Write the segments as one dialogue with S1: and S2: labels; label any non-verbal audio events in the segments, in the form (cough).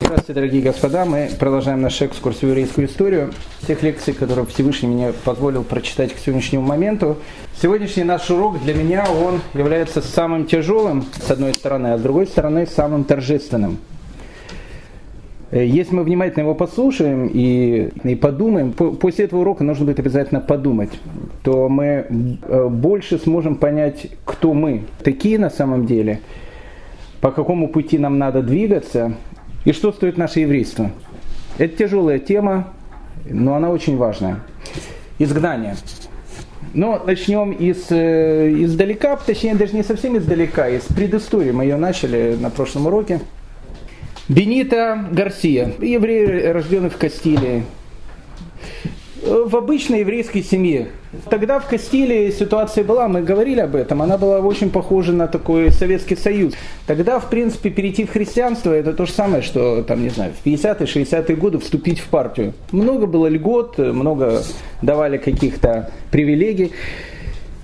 S1: Здравствуйте, дорогие господа. Мы продолжаем наш экскурс в еврейскую историю. Тех лекций, которые Всевышний мне позволил прочитать к сегодняшнему моменту. Сегодняшний наш урок для меня, он является самым тяжелым, с одной стороны, а с другой стороны, самым торжественным. Если мы внимательно его послушаем и, и подумаем, после этого урока нужно будет обязательно подумать, то мы э, больше сможем понять, кто мы такие на самом деле, по какому пути нам надо двигаться – и что стоит наше еврейство? Это тяжелая тема, но она очень важная. Изгнание. Но начнем из, э, издалека, точнее даже не совсем издалека, из предыстории. Мы ее начали на прошлом уроке. Бенита Гарсия, еврей, рожденный в Кастилии, в обычной еврейской семье. Тогда в Кастилии ситуация была, мы говорили об этом, она была очень похожа на такой Советский Союз. Тогда, в принципе, перейти в христианство это то же самое, что, там, не знаю, в 50-е, 60-е годы вступить в партию. Много было льгот, много давали каких-то привилегий.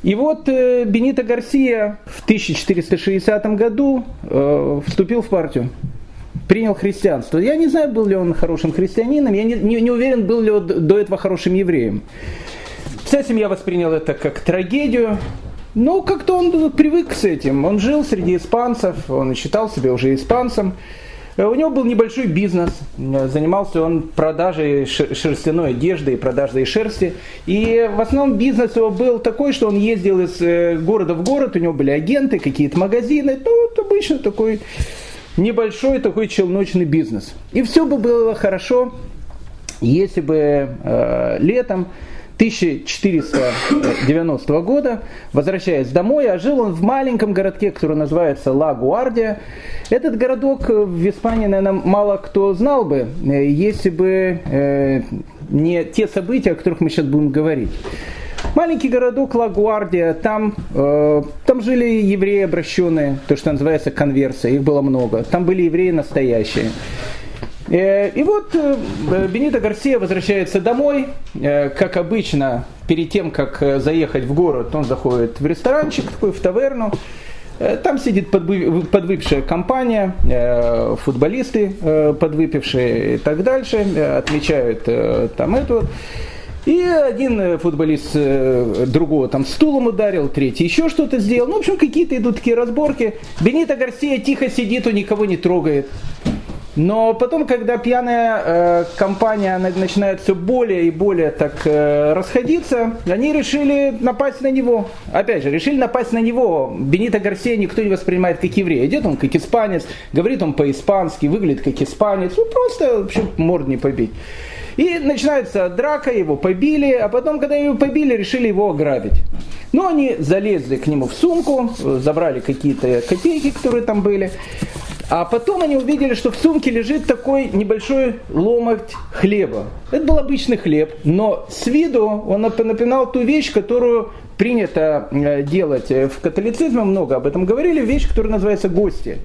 S1: И вот э, Бенито Гарсия в 1460 году э, вступил в партию принял христианство. Я не знаю, был ли он хорошим христианином, я не, не, не уверен, был ли он до этого хорошим евреем. Вся семья восприняла это как трагедию, но как-то он привык с этим. Он жил среди испанцев, он считал себя уже испанцем. У него был небольшой бизнес, занимался он продажей шерстяной одежды и продажей шерсти. И в основном бизнес его был такой, что он ездил из э, города в город, у него были агенты, какие-то магазины. Ну, вот обычно такой небольшой такой челночный бизнес. И все бы было хорошо, если бы э, летом 1490 года, возвращаясь домой, а жил он в маленьком городке, который называется Ла-Гуардия. Этот городок в Испании, наверное, мало кто знал бы, э, если бы э, не те события, о которых мы сейчас будем говорить. Маленький городок Лагуардия, там, э, там жили евреи обращенные, то, что называется конверсия, их было много. Там были евреи настоящие. Э, и вот э, Бенито Гарсия возвращается домой, э, как обычно, перед тем, как заехать в город, он заходит в ресторанчик, такой в таверну, там сидит подвыпившая компания, футболисты подвыпившие и так дальше, отмечают там эту и один э, футболист э, другого там стулом ударил, третий еще что-то сделал. Ну, в общем, какие-то идут такие разборки. Бенито Гарсия тихо сидит, он никого не трогает. Но потом, когда пьяная э, компания начинает все более и более так э, расходиться, они решили напасть на него. Опять же, решили напасть на него. Бенита Гарсия никто не воспринимает как еврей. Идет он как испанец, говорит он по-испански, выглядит как испанец. Ну, просто, в общем, морд не побить. И начинается драка, его побили, а потом, когда его побили, решили его ограбить. Но они залезли к нему в сумку, забрали какие-то копейки, которые там были. А потом они увидели, что в сумке лежит такой небольшой ломоть хлеба. Это был обычный хлеб, но с виду он напоминал ту вещь, которую принято э, делать в католицизме, много об этом говорили, вещь, которая называется гости.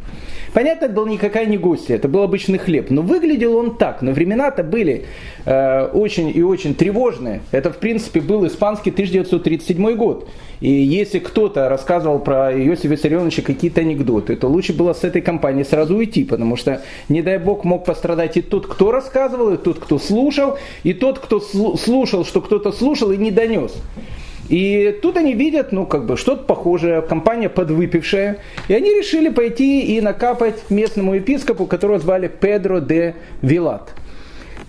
S1: Понятно, это был никакая не гостья, это был обычный хлеб. Но выглядел он так. Но времена-то были э, очень и очень тревожные. Это, в принципе, был испанский 1937 год. И если кто-то рассказывал про Иосифа Виссарионовича какие-то анекдоты, то лучше было с этой компании сразу уйти, потому что, не дай бог, мог пострадать и тот, кто рассказывал, и тот, кто слушал, и тот, кто слушал, что кто-то слушал и не донес. И тут они видят, ну, как бы, что-то похожее, компания подвыпившая. И они решили пойти и накапать местному епископу, которого звали Педро де Вилат.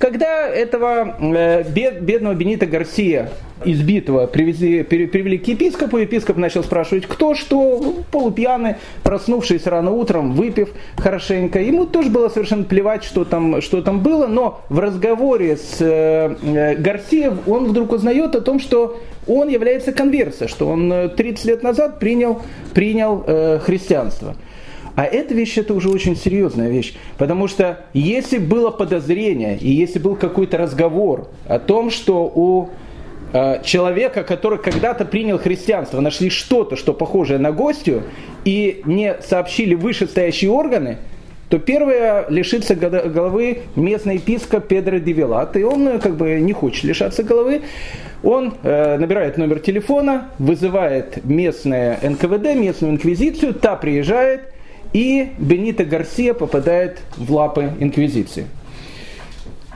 S1: Когда этого э, бед, бедного Бенита Гарсия, избитого, привезли, привели к епископу, епископ начал спрашивать, кто что, полупьяный, проснувшись рано утром, выпив хорошенько. Ему тоже было совершенно плевать, что там, что там было, но в разговоре с э, э он вдруг узнает о том, что он является конверсией, что он 30 лет назад принял, принял э, христианство. А эта вещь, это уже очень серьезная вещь. Потому что если было подозрение, и если был какой-то разговор о том, что у э, человека, который когда-то принял христианство, нашли что-то, что похожее на гостью, и не сообщили вышестоящие органы, то первое лишится головы местный епископ Педро Девилат, и он э, как бы не хочет лишаться головы. Он э, набирает номер телефона, вызывает местное НКВД, местную инквизицию, та приезжает, и Бенито Гарсия попадает в лапы инквизиции.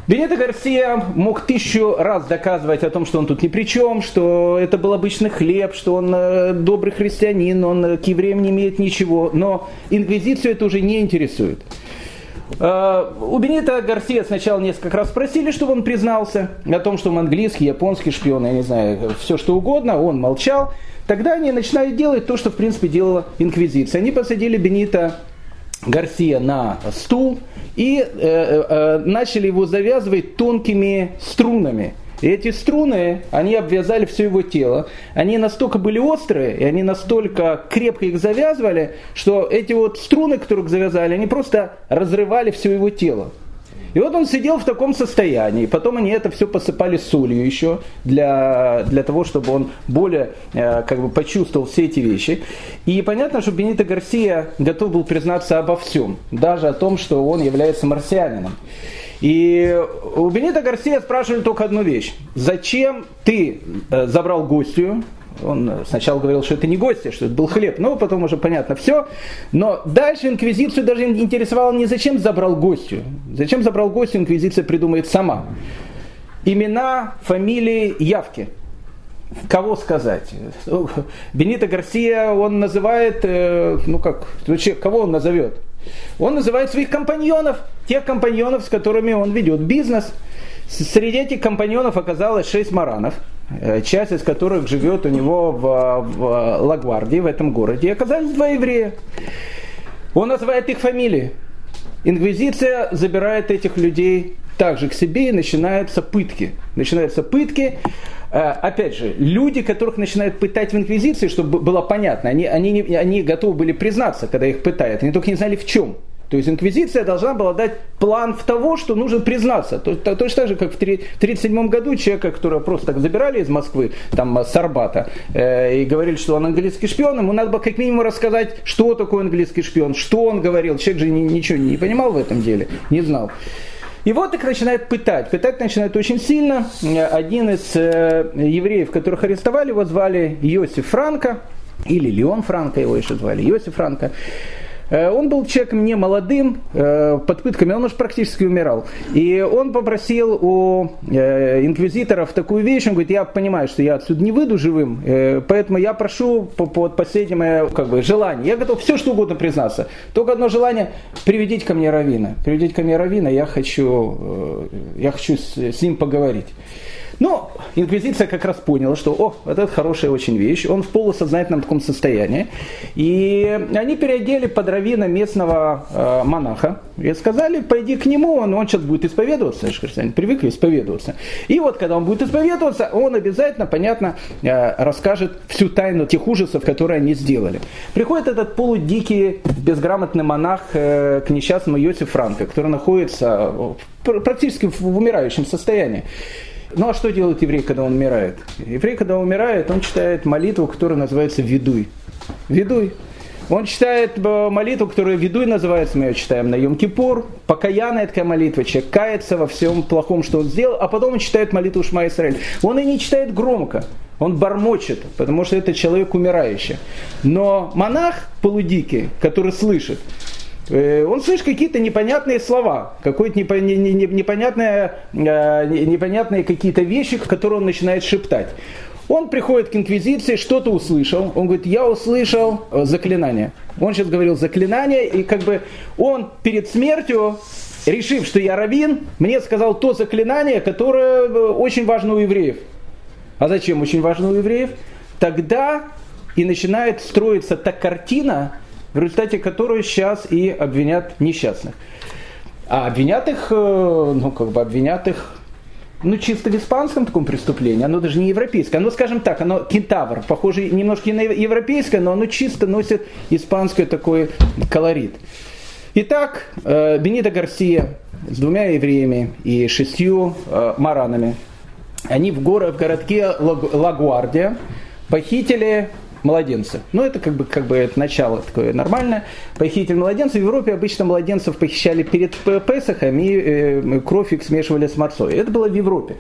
S1: Бенето Гарсия мог тысячу раз доказывать о том, что он тут ни при чем, что это был обычный хлеб, что он э, добрый христианин, он к евреям не имеет ничего, но инквизицию это уже не интересует. Э, у Бенета Гарсия сначала несколько раз спросили, чтобы он признался о том, что он английский, японский шпион, я не знаю, все что угодно, он молчал. Тогда они начинают делать то, что в принципе делала инквизиция. Они посадили Бенита Гарсия на стул и э, э, э, начали его завязывать тонкими струнами. И эти струны, они обвязали все его тело. Они настолько были острые, и они настолько крепко их завязывали, что эти вот струны, которых завязали, они просто разрывали все его тело. И вот он сидел в таком состоянии. Потом они это все посыпали солью еще для, для того, чтобы он более э, как бы почувствовал все эти вещи. И понятно, что Бенито Гарсия готов был признаться обо всем. Даже о том, что он является марсианином. И у Бенита Гарсия спрашивали только одну вещь. Зачем ты э, забрал гостью, он сначала говорил, что это не гости, что это был хлеб, но потом уже понятно все. Но дальше инквизицию даже интересовало не зачем забрал гостью. Зачем забрал гостью, инквизиция придумает сама. Имена, фамилии, явки. Кого сказать? Бенита Гарсия, он называет, э, ну как, кого он назовет? Он называет своих компаньонов, тех компаньонов, с которыми он ведет бизнес. Среди этих компаньонов оказалось шесть маранов – Э, часть из которых живет у него в, в Лагвардии, в этом городе, и оказались два еврея. Он называет их фамилии. Инквизиция забирает этих людей также к себе и начинаются пытки. Начинаются пытки. Э, опять же, люди, которых начинают пытать в инквизиции, чтобы было понятно, они, они, они готовы были признаться, когда их пытают, они только не знали в чем. То есть инквизиция должна была дать план в того, что нужно признаться. То, то, точно так же, как в 1937 году человека, которого просто так забирали из Москвы, там, с Арбата, э, и говорили, что он английский шпион, ему надо было как минимум рассказать, что такое английский шпион, что он говорил. Человек же ни, ничего не понимал в этом деле, не знал. И вот их начинают пытать. Пытать начинают очень сильно. Один из э, евреев, которых арестовали, его звали Йосиф Франко, или Леон Франко его еще звали, Йосиф Франко. Э, он был человеком не молодым, э, под пытками, он уже практически умирал. И он попросил у э, инквизиторов такую вещь, он говорит, я понимаю, что я отсюда не выйду живым, поэтому я прошу под последнее как бы, желание, я готов все что угодно признаться. Только одно желание, приведите ко мне Равина. Приведите ко мне Равина, я хочу, я хочу с ним поговорить. Но инквизиция как раз поняла, что о, вот это хорошая очень вещь, он в полусознательном таком состоянии. И они переодели под равина местного э, монаха и сказали, пойди к нему, он, он сейчас будет исповедоваться, христиане привыкли исповедоваться. И вот когда он будет исповедоваться, он обязательно, понятно, э, расскажет всю тайну тех ужасов, которые они сделали. Приходит этот полудикий, безграмотный монах э, к несчастному Йосифу Франко, который находится практически в умирающем состоянии. Ну а что делает еврей, когда он умирает? Еврей, когда умирает, он читает молитву, которая называется «Ведуй». «Ведуй». Он читает э, молитву, которая «Ведуй» называется, мы ее читаем на Йом-Кипур. Покаянная такая молитва, человек кается во всем плохом, что он сделал, а потом он читает молитву Шма Исраиль. Он и не читает громко, он бормочет, потому что это человек умирающий. Но монах полудикий, который слышит, он слышит какие-то непонятные слова, какие-то непонятные, э, непонятные какие-то вещи, которые он начинает шептать. Он приходит к инквизиции, что-то услышал. Он говорит, я услышал э, заклинание. Он сейчас говорил заклинание, и как бы он перед смертью, решив, что я равин, мне сказал то заклинание, которое очень важно у евреев. А зачем очень важно у евреев? Тогда и начинает строиться та картина, в результате которой сейчас и обвинят несчастных. А обвинят их, э, ну как бы обвинят их ну, чисто в испанском таком преступлении, оно даже не европейское, оно, скажем так, оно кентавр, похоже немножко на европейское, но оно чисто носит испанский такой колорит. Итак, э, Бенита Гарсия с двумя евреями и шестью э, маранами, они в, город, в городке Лагуардия похитили младенца. Ну, это как бы, как бы это начало такое нормальное. Похититель младенцев. В Европе обычно младенцев похищали перед Песохом и э, кровь их смешивали с морцой. Это было в Европе.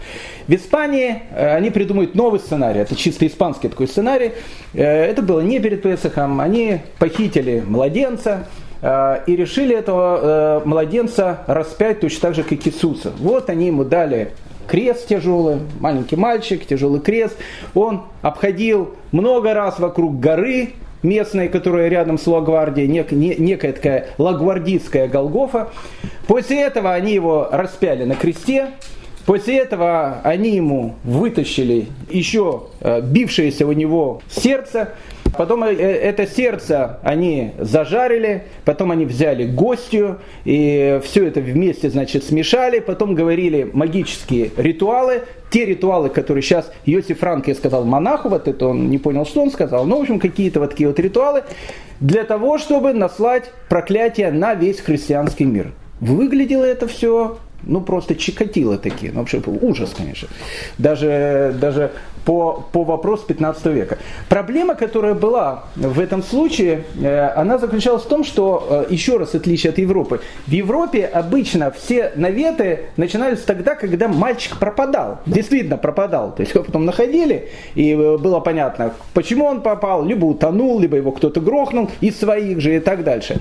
S1: В Испании э, они придумают новый сценарий. Это чисто испанский такой сценарий. Э, это было не перед Песохом. Они похитили младенца, э, и решили этого э, младенца распять точно так же, как Иисуса. Вот они ему дали крест тяжелый, маленький мальчик, тяжелый крест. Он обходил много раз вокруг горы местной, которая рядом с Лагвардией, нек, не, некая такая лагвардийская Голгофа. После этого они его распяли на кресте, После этого они ему вытащили еще э, бившееся у него сердце, Потом э, это сердце они зажарили, потом они взяли гостью, и все это вместе, значит, смешали, потом говорили магические ритуалы, те ритуалы, которые сейчас Йосиф Франке сказал монаху, вот это он не понял, что он сказал, но, в общем, какие-то вот такие вот ритуалы, для того, чтобы наслать проклятие на весь христианский мир. Выглядело это все ну просто чикатило такие, ну вообще ужас, конечно. Даже, даже по, по вопросу 15 века. Проблема, которая была в этом случае, э, она заключалась в том, что, э, еще раз отличие от Европы, в Европе обычно все наветы начинались тогда, когда мальчик пропадал, действительно пропадал. То есть его потом находили, и э, было понятно, почему он попал, либо утонул, либо его кто-то грохнул, из своих же и так дальше.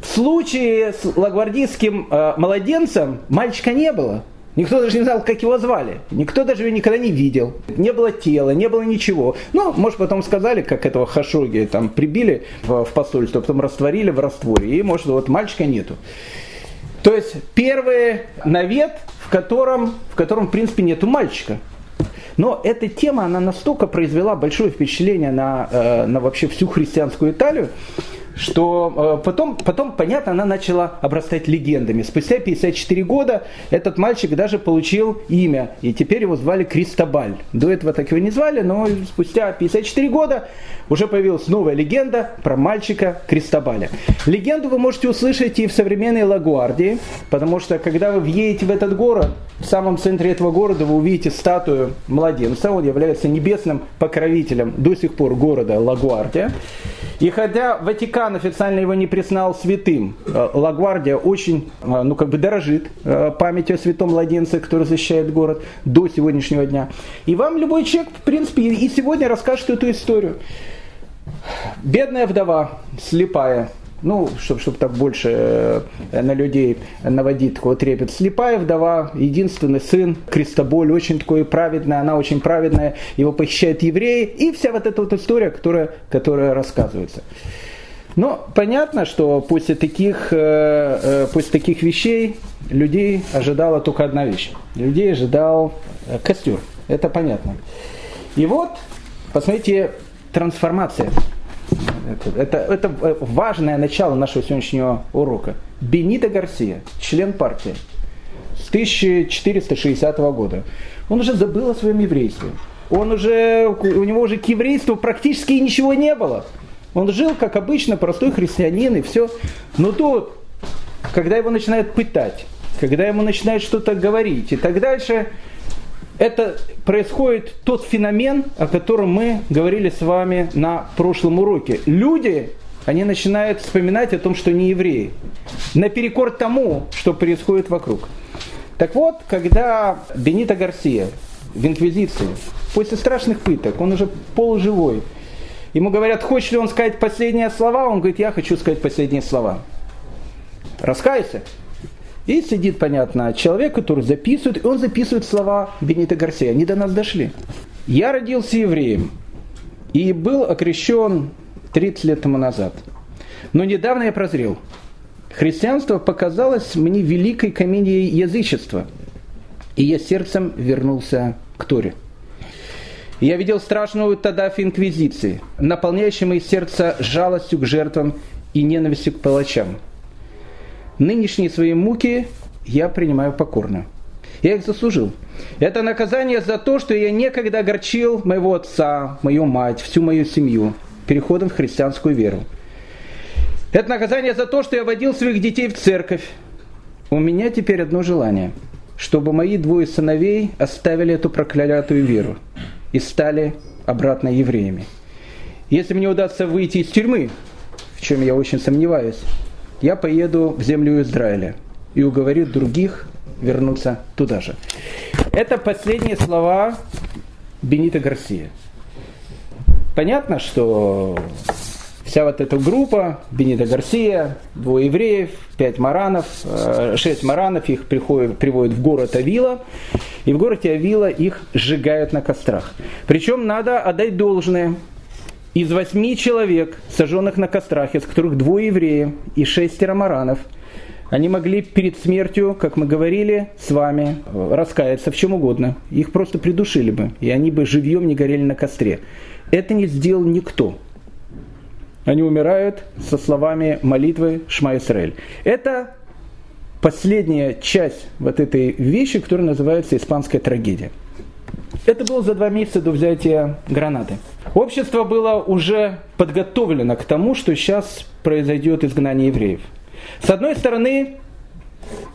S1: В случае с лагвардийским э, младенцем мальчика не было. Никто даже не знал, как его звали. Никто даже его никогда не видел. Не было тела, не было ничего. Ну, может, потом сказали, как этого Хашоги там прибили в, в посольство, потом растворили в растворе. И, может, вот мальчика нету. То есть, первый навет, в котором, в котором, в принципе, нету мальчика. Но эта тема, она настолько произвела большое впечатление на, э, на вообще всю христианскую Италию, что э, потом, потом, понятно, она начала обрастать легендами. Спустя 54 года этот мальчик даже получил имя, и теперь его звали Кристобаль. До этого так его не звали, но спустя 54 года уже появилась новая легенда про мальчика Кристобаля. Легенду вы можете услышать и в современной Лагуардии, потому что когда вы въедете в этот город, в самом центре этого города вы увидите статую младенца, он является небесным покровителем до сих пор города Лагуардия. И хотя Ватикан официально его не признал святым, э, Лагвардия очень, э, ну как бы дорожит э, памятью о святом младенце, который защищает город до сегодняшнего дня. И вам любой человек, в принципе, и сегодня расскажет эту историю. Бедная вдова, слепая, ну, чтобы чтоб так больше на людей наводить такой трепет. Слепая вдова, единственный сын, Крестоболь, очень такой праведный, она очень праведная, его похищают евреи, и вся вот эта вот история, которая, которая рассказывается. Но понятно, что после таких, после таких вещей людей ожидала только одна вещь. Людей ожидал костер. Это понятно. И вот, посмотрите, трансформация. Это, это, это важное начало нашего сегодняшнего урока. Бенито Гарсия, член партии, с 1460 года. Он уже забыл о своем еврействе. Он уже, у него уже к еврейству практически ничего не было. Он жил, как обычно, простой христианин и все. Но тут, когда его начинают пытать, когда ему начинают что-то говорить и так дальше, это происходит тот феномен, о котором мы говорили с вами на прошлом уроке. Люди, они начинают вспоминать о том, что не евреи, наперекор тому, что происходит вокруг. Так вот, когда Бенита Гарсия в Инквизиции, после страшных пыток, он уже полуживой, ему говорят, хочет ли он сказать последние слова, он говорит, я хочу сказать последние слова. Раскайся. И сидит, понятно, человек, который записывает, и он записывает слова Бенита Гарсия. Они до нас дошли. Я родился евреем и был окрещен 30 лет тому назад. Но недавно я прозрел. Христианство показалось мне великой комедией язычества. И я сердцем вернулся к Торе. Я видел страшную Тадаф инквизиции, наполняющую мои сердце жалостью к жертвам и ненавистью к палачам – нынешние свои муки я принимаю покорно. Я их заслужил. Это наказание за то, что я некогда огорчил моего отца, мою мать, всю мою семью переходом в христианскую веру. Это наказание за то, что я водил своих детей в церковь. У меня теперь одно желание, чтобы мои двое сыновей оставили эту проклятую веру и стали обратно евреями. Если мне удастся выйти из тюрьмы, в чем я очень сомневаюсь, я поеду в землю Израиля и уговорю других вернуться туда же. Это последние слова Бенита Гарсия. Понятно, что вся вот эта группа, Бенита Гарсия, двое евреев, пять маранов, э, шесть маранов, их приходят, приводят в город Авила, и в городе Авила их сжигают на кострах. Причем надо отдать должное. Из восьми человек, сожженных на кострах, из которых двое евреев и шестеро маранов, они могли перед смертью, как мы говорили с вами, раскаяться в чем угодно. Их просто придушили бы, и они бы живьем не горели на костре. Это не сделал никто. Они умирают со словами молитвы Шма Исраэль. Это последняя часть вот этой вещи, которая называется «Испанская трагедия». Это было за два месяца до взятия гранаты. Общество было уже подготовлено к тому, что сейчас произойдет изгнание евреев. С одной стороны,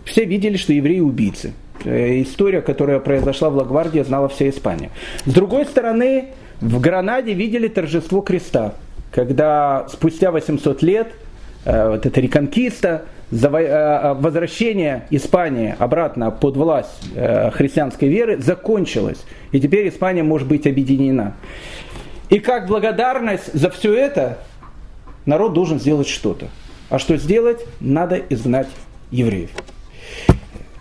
S1: все видели, что евреи убийцы. Э, история, которая произошла в Лагвардии, знала вся Испания. С другой стороны, в Гранаде видели торжество креста, когда спустя 800 лет э, вот эта реконкиста, э, возвращение Испании обратно под власть христианской веры закончилось. И теперь Испания может быть объединена. И как благодарность за все это народ должен сделать что-то. А что сделать? Надо изгнать евреев.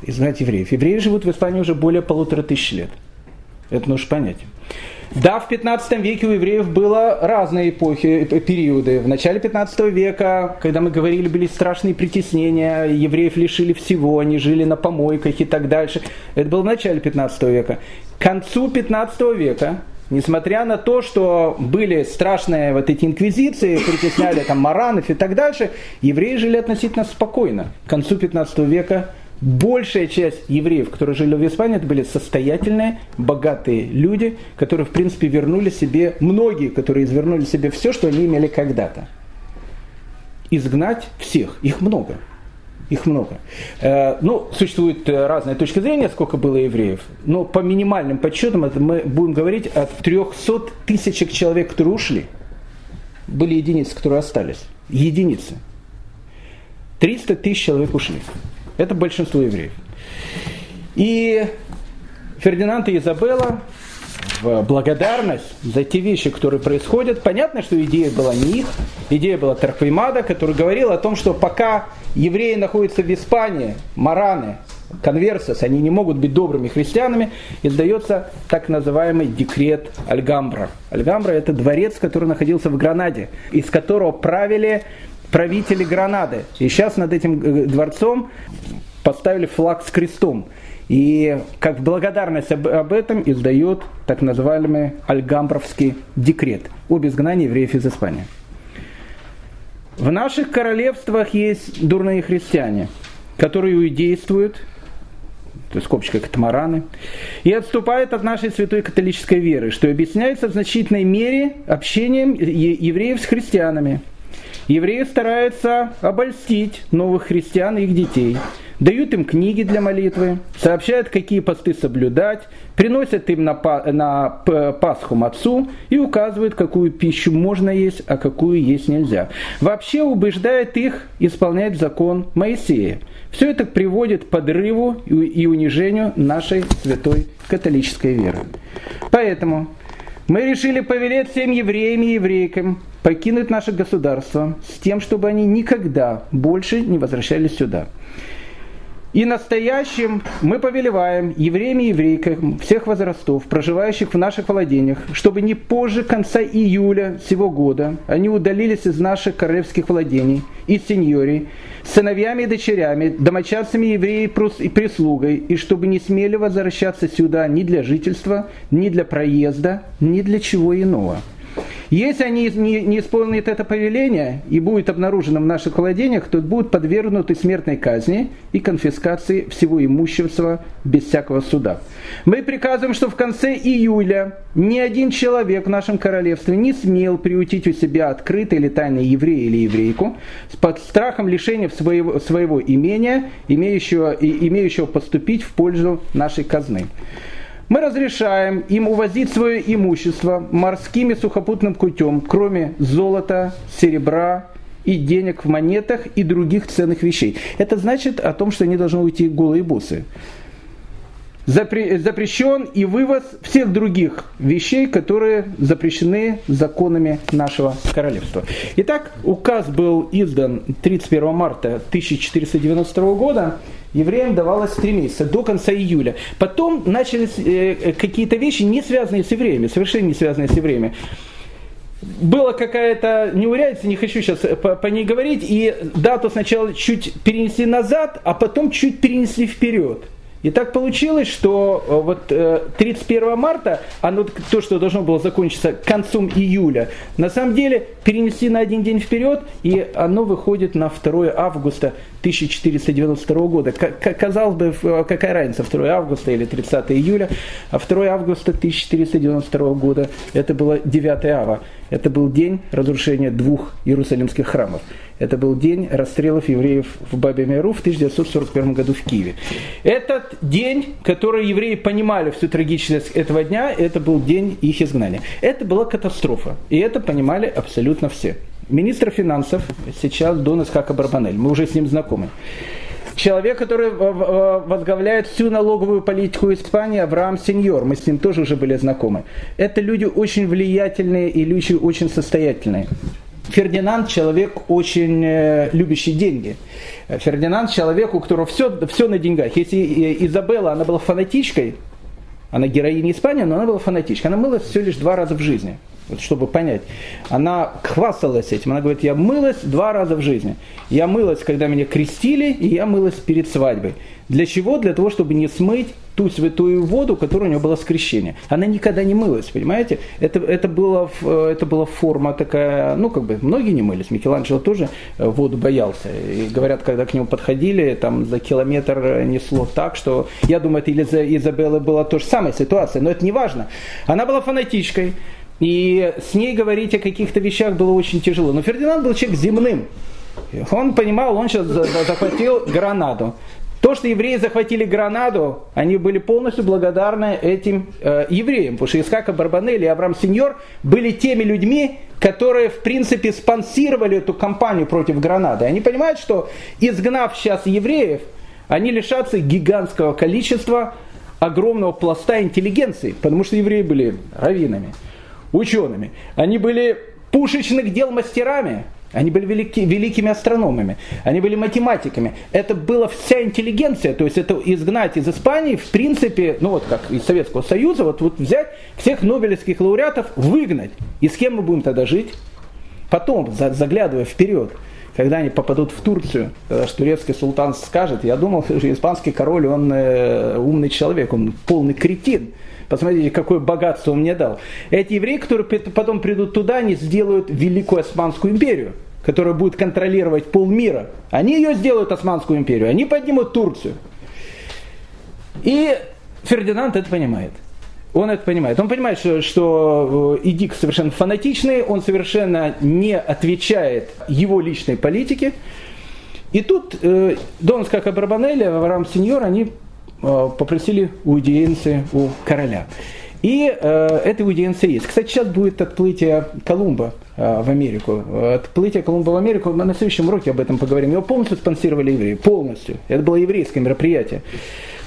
S1: Изгнать евреев. Евреи живут в Испании уже более полутора тысяч лет. Это нужно понять. Да, в 15 веке у евреев было разные эпохи, периоды. В начале 15 века, когда мы говорили, были страшные притеснения, евреев лишили всего, они жили на помойках и так дальше. Это было в начале 15 века. К концу 15 века Несмотря на то, что были страшные вот эти инквизиции, притесняли там маранов и так дальше, евреи жили относительно спокойно. К концу 15 века большая часть евреев, которые жили в Испании, это были состоятельные, богатые люди, которые, в принципе, вернули себе, многие, которые извернули себе все, что они имели когда-то. Изгнать всех, их много. Их много. Э, ну, существуют э, разные точки зрения, сколько было евреев. Но по минимальным подсчетам это мы будем говорить о 300 тысячах человек, которые ушли. Были единицы, которые остались. Единицы. 300 тысяч человек ушли. Это большинство евреев. И Фердинанд и Изабелла в благодарность за те вещи, которые происходят. Понятно, что идея была не их, идея была Тарквимада, который говорил о том, что пока евреи находятся в Испании, мараны, конверсос, они не могут быть добрыми христианами, издается так называемый декрет Альгамбра. Альгамбра это дворец, который находился в Гранаде, из которого правили правители Гранады. И сейчас над этим э, дворцом поставили флаг с крестом. И как благодарность об, об этом издает так называемый Альгамбровский декрет об изгнании евреев из Испании. В наших королевствах есть дурные христиане, которые действуют, то есть скобочка катамараны, и отступают от нашей святой католической веры, что объясняется в значительной мере общением евреев с христианами. Евреи стараются обольстить новых христиан и их детей – дают им книги для молитвы, сообщают, какие посты соблюдать, приносят им на, на Пасху мацу и указывают, какую пищу можно есть, а какую есть нельзя. Вообще убеждает их исполнять закон Моисея. Все это приводит к подрыву и унижению нашей святой католической веры. Поэтому мы решили повелеть всем евреям и еврейкам покинуть наше государство с тем, чтобы они никогда больше не возвращались сюда. И настоящим мы повелеваем евреям и еврейкам всех возрастов, проживающих в наших владениях, чтобы не позже конца июля сего года они удалились из наших королевских владений и сеньорий, сыновьями и дочерями, домочадцами евреев и прислугой, и чтобы не смели возвращаться сюда ни для жительства, ни для проезда, ни для чего иного. Если они не, не исполнят это повеление и будет обнаружено в наших владениях, то будут подвергнуты смертной казни и конфискации всего имущества без всякого суда. Мы приказываем, что в конце июля ни один человек в нашем королевстве не смел приутить у себя открытый или тайный еврея или еврейку под страхом лишения своего, своего имения, имеющего, имеющего поступить в пользу нашей казны мы разрешаем им увозить свое имущество морским и сухопутным путем, кроме золота, серебра и денег в монетах и других ценных вещей. Это значит о том, что они должны уйти голые бусы. Запрещен и вывоз всех других вещей, которые запрещены законами нашего королевства. Итак, указ был издан 31 марта 1490 года. Евреям давалось три месяца, до конца июля. Потом начались э, какие-то вещи, не связанные с евреями, совершенно не связанные с евреями была какая-то неурядица, не хочу сейчас по, по ней говорить, и дату сначала чуть перенесли назад, а потом чуть перенесли вперед. И так получилось, что э, вот 31 э, марта, оно, то, что должно было закончиться концом июля, на самом деле перенесли на один день вперед, и оно выходит на 2 августа 1492 года. Казалось бы, э, какая разница, 2 августа или 30 июля, а 2 августа 1492 года это было 9 ава. Это был день разрушения двух иерусалимских храмов. Это был день расстрелов евреев в Бабе-Меру в 1941 году в Киеве. Этот день, который евреи понимали всю трагичность этого дня, это был день их изгнания. Это была катастрофа. И это понимали абсолютно все. Министр финансов сейчас Дон Исхака Барбанель. Мы уже с ним знакомы. Человек, который возглавляет всю налоговую политику Испании, Авраам Сеньор. Мы с ним тоже уже были знакомы. Это люди очень влиятельные и люди очень состоятельные. Фердинанд человек очень э, любящий деньги. Фердинанд человек, у которого все, все на деньгах. Если э, Изабелла, она была фанатичкой, она героиня Испании, но она была фанатичкой. Она мылась всего лишь два раза в жизни. Вот чтобы понять. Она хвасталась этим. Она говорит, я мылась два раза в жизни. Я мылась, когда меня крестили, и я мылась перед свадьбой. Для чего? Для того, чтобы не смыть ту святую воду, которая у нее была с крещения. Она никогда не мылась, понимаете? Это, это, была, это была форма такая, ну, как бы, многие не мылись. Микеланджело тоже э, воду боялся. И говорят, когда к нему подходили, там за километр несло так, что, я думаю, это или Изабелла была то же самая ситуация, но это не важно. Она была фанатичкой, и с ней говорить о каких-то вещах было очень тяжело. Но Фердинанд был человек земным. Он понимал, он сейчас захватил Гранаду. То, что евреи захватили Гранаду, они были полностью благодарны этим э, евреям, потому что Искака Барбанель и Авраам Сеньор были теми людьми, которые, в принципе, спонсировали эту кампанию против Гранады. Они понимают, что изгнав сейчас евреев, они лишатся гигантского количества огромного пласта интеллигенции, потому что евреи были раввинами, учеными, они были пушечных дел мастерами, они были велики, великими астрономами, они были математиками. Это была вся интеллигенция, то есть это изгнать из Испании, в принципе, ну вот как из Советского Союза, вот, вот взять всех нобелевских лауреатов, выгнать. И с кем мы будем тогда жить? Потом, заглядывая вперед, когда они попадут в Турцию, когда турецкий султан скажет, я думал, что испанский король, он э, умный человек, он полный кретин. Посмотрите, какое богатство он мне дал. Эти евреи, которые потом придут туда, они сделают Великую Османскую империю, которая будет контролировать полмира. Они ее сделают, Османскую империю, они поднимут Турцию. И Фердинанд это понимает. Он это понимает. Он понимает, что, что э, Эдик совершенно фанатичный, он совершенно не отвечает его личной политике. И тут э, Донс, как Авраам Сеньор, они Э, попросили аудиенции у короля. И э, эта аудиенция есть. Кстати, сейчас будет отплытие Колумба э, в Америку. Отплытие Колумба в Америку, мы на следующем уроке об этом поговорим. Его полностью спонсировали евреи, полностью. Это было еврейское мероприятие.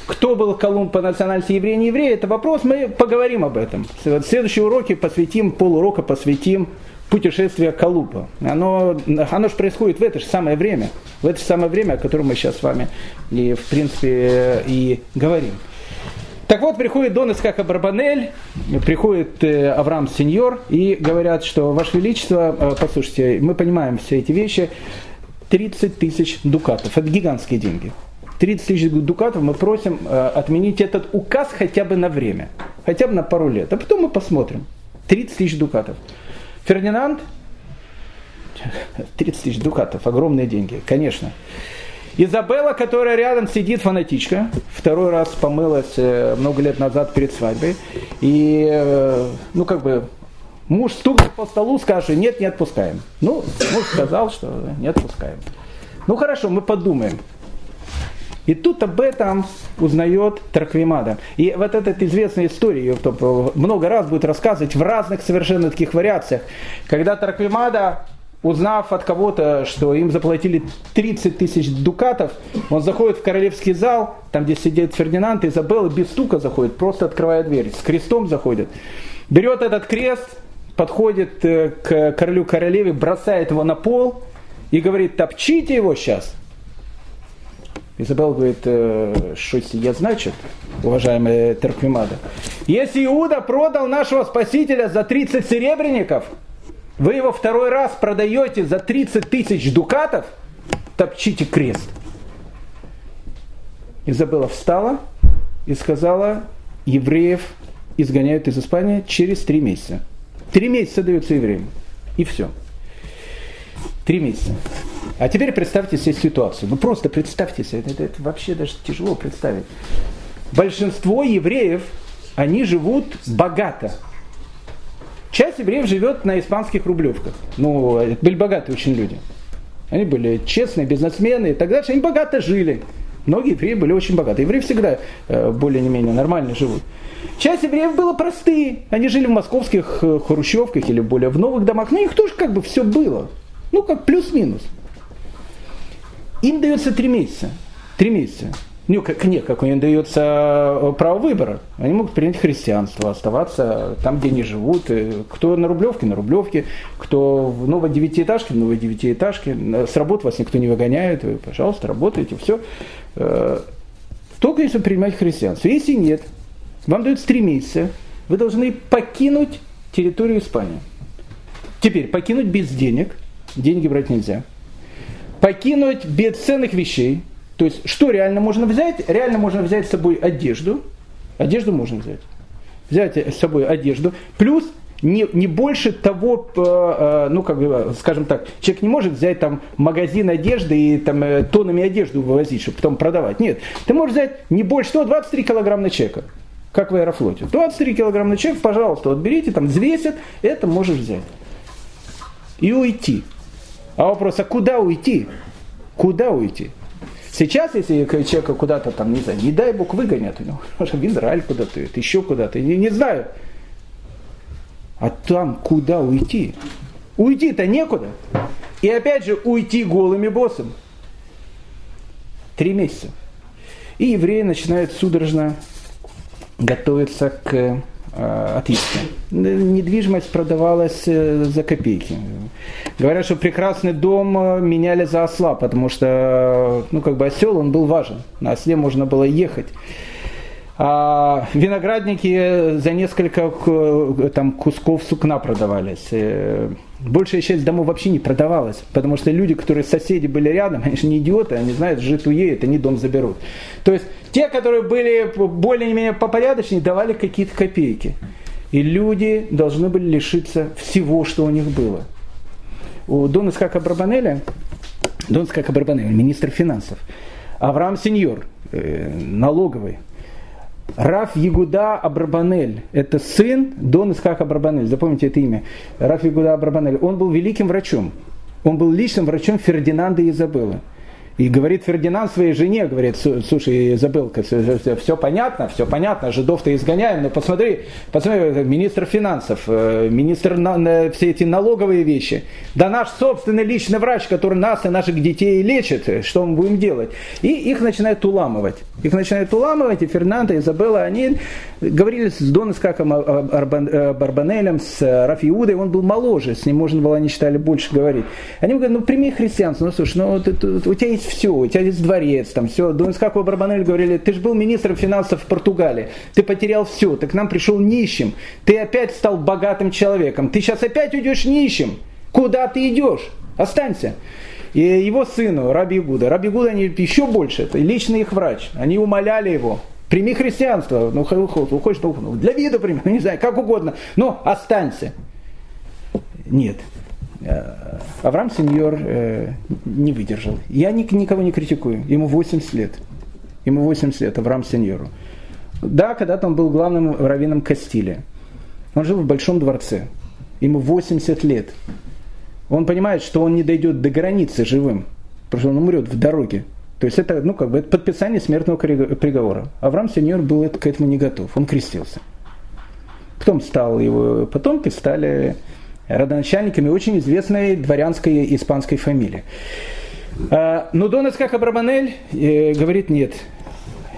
S1: Кто был Колумб по национальности еврей, не еврей, это вопрос, мы поговорим об этом. В следующие уроки посвятим, полурока посвятим путешествие Колумба. Оно, оно же происходит в это же самое время, в это же самое время, о котором мы сейчас с вами и, в принципе и говорим. Так вот, приходит Дон Искака Барбанель, приходит э, Авраам Сеньор и говорят, что, Ваше Величество, э, послушайте, мы понимаем все эти вещи, 30 тысяч дукатов, это гигантские деньги. 30 тысяч дукатов мы просим э, отменить этот указ хотя бы на время, хотя бы на пару лет, а потом мы посмотрим. 30 тысяч дукатов. Фердинанд, 30 тысяч дукатов, огромные деньги, конечно. Изабелла, которая рядом сидит, фанатичка, второй раз помылась э, много лет назад перед свадьбой. И, э, ну, как бы, муж стукнет по столу, скажет, нет, не отпускаем. Ну, муж сказал, что не отпускаем. Ну, хорошо, мы подумаем. И тут об этом узнает Тарквимада. И вот эта известная история, ее много раз будет рассказывать в разных совершенно таких вариациях, когда Тарквимада узнав от кого-то, что им заплатили 30 тысяч дукатов, он заходит в королевский зал, там, где сидит Фердинанд, Изабелла без стука заходит, просто открывая дверь, с крестом заходит. Берет этот крест, подходит э, к королю королеве, бросает его на пол и говорит, топчите его сейчас. Изабелла говорит, «Э, что я значит, уважаемая Терквимада. Если Иуда продал нашего спасителя за 30 серебряников, вы его второй раз продаете за 30 тысяч дукатов, топчите крест. Изабелла встала и сказала, евреев изгоняют из Испании через три месяца. Три месяца дается евреям. И все. Три месяца. А теперь представьте себе ситуацию. Ну просто представьте себе. Это, это вообще даже тяжело представить. Большинство евреев, они живут богато. Часть евреев живет на испанских рублевках. Ну, это были богатые очень люди. Они были честные, бизнесмены и так дальше. Они богато жили. Многие евреи были очень богаты. Евреи всегда э, более-менее нормально живут. Часть евреев было простые. Они жили в московских э, хрущевках или более в новых домах. Но у них тоже как бы все было. Ну, как плюс-минус. Им дается три месяца. Три месяца. Ну, как, нет, как им дается э, право выбора. Они могут принять христианство, оставаться там, где они живут. Кто на Рублевке, на Рублевке. Кто в новой девятиэтажке, в новой девятиэтажке. С работы вас никто не выгоняет. Вы, пожалуйста, работайте, все. Э, только если принимать христианство. Если нет, вам дают три месяца. Вы должны покинуть территорию Испании. Теперь, покинуть без денег. Деньги брать нельзя. Покинуть без ценных вещей то есть, что реально можно взять? Реально можно взять с собой одежду. Одежду можно взять. Взять с собой одежду. Плюс не, не больше того, э, э, ну, как бы, скажем так, человек не может взять там магазин одежды и там э, тоннами одежду вывозить, чтобы потом продавать. Нет, ты можешь взять не больше того, 23 килограмма на человека, как в аэрофлоте. 23 килограмма на человека, пожалуйста, вот берите, там взвесят, это можешь взять. И уйти. А вопрос, а куда уйти? Куда уйти? Сейчас, если человека куда-то там, не знаю, не дай бог выгонят, у него, может, в Израиль куда-то, еще куда-то, не, не знаю. А там куда уйти? Уйти-то некуда. И опять же, уйти голыми боссом. Три месяца. И евреи начинают судорожно готовиться к Э, отъезда. Недвижимость продавалась э, за копейки. Говорят, что прекрасный дом э, меняли за осла, потому что, ну, как бы осел, он был важен. На осле можно было ехать. А виноградники за несколько там, кусков сукна продавались. Большая часть домов вообще не продавалась, потому что люди, которые соседи были рядом, (laughs) они же не идиоты, они знают, жить уедет, они дом заберут. То есть те, которые были более-менее попорядочнее, давали какие-то копейки. И люди должны были лишиться всего, что у них было. У Дон Искака Барбанеля, Дон Искака Барбанеля, министр финансов, Авраам Сеньор, э, налоговый, Раф Ягуда Абрабанель, это сын Дон Исхака Абрабанель, запомните это имя. Раф Ягуда Абрабанель, он был великим врачом. Он был личным врачом Фердинанда и Изабеллы. И говорит Фердинанд своей жене, говорит, слушай, Изабелка, все понятно, все понятно, жидов-то изгоняем, но посмотри, посмотри, министр финансов, э, министр на, все эти налоговые вещи, да наш собственный личный врач, который нас и наших детей лечит, что мы будем делать? И их начинают уламывать. Их начинают уламывать, и Фернандо, и Изабелла, они говорили с Дон Искаком Барбанелем, с Рафиудой, он был моложе, с ним можно было, они считали, больше говорить. Они говорят, ну прими христианство, ну слушай, ну у тебя есть все, у тебя есть дворец, там все. Дон Искаку Барбанель говорили, ты же был министром финансов в Португалии, ты потерял все, ты к нам пришел нищим, ты опять стал богатым человеком, ты сейчас опять уйдешь нищим. Куда ты идешь? Останься. И его сыну, Раби Гуда. Раби Гуда они еще больше, это личный их врач. Они умоляли его, прими христианство, ну, хочешь, ну, для вида прими, (laughs) не знаю, как угодно, но останься. Нет. Э, Авраам Сеньор э, не выдержал. Я никого не критикую. Ему 80 лет. Ему 80 лет, Авраам Сеньору. Да, когда-то он был главным раввином Кастилия. Он жил в Большом дворце. Ему 80 лет. Он понимает, что он не дойдет до границы живым, потому что он умрет в дороге. То есть это, ну, как бы, это подписание смертного приговора. Авраам Сеньор был к этому не готов. Он крестился. Потом стал его потомки, стали родоначальниками очень известной дворянской испанской фамилии. А, но Дон Исхак Абрабанель э, говорит нет.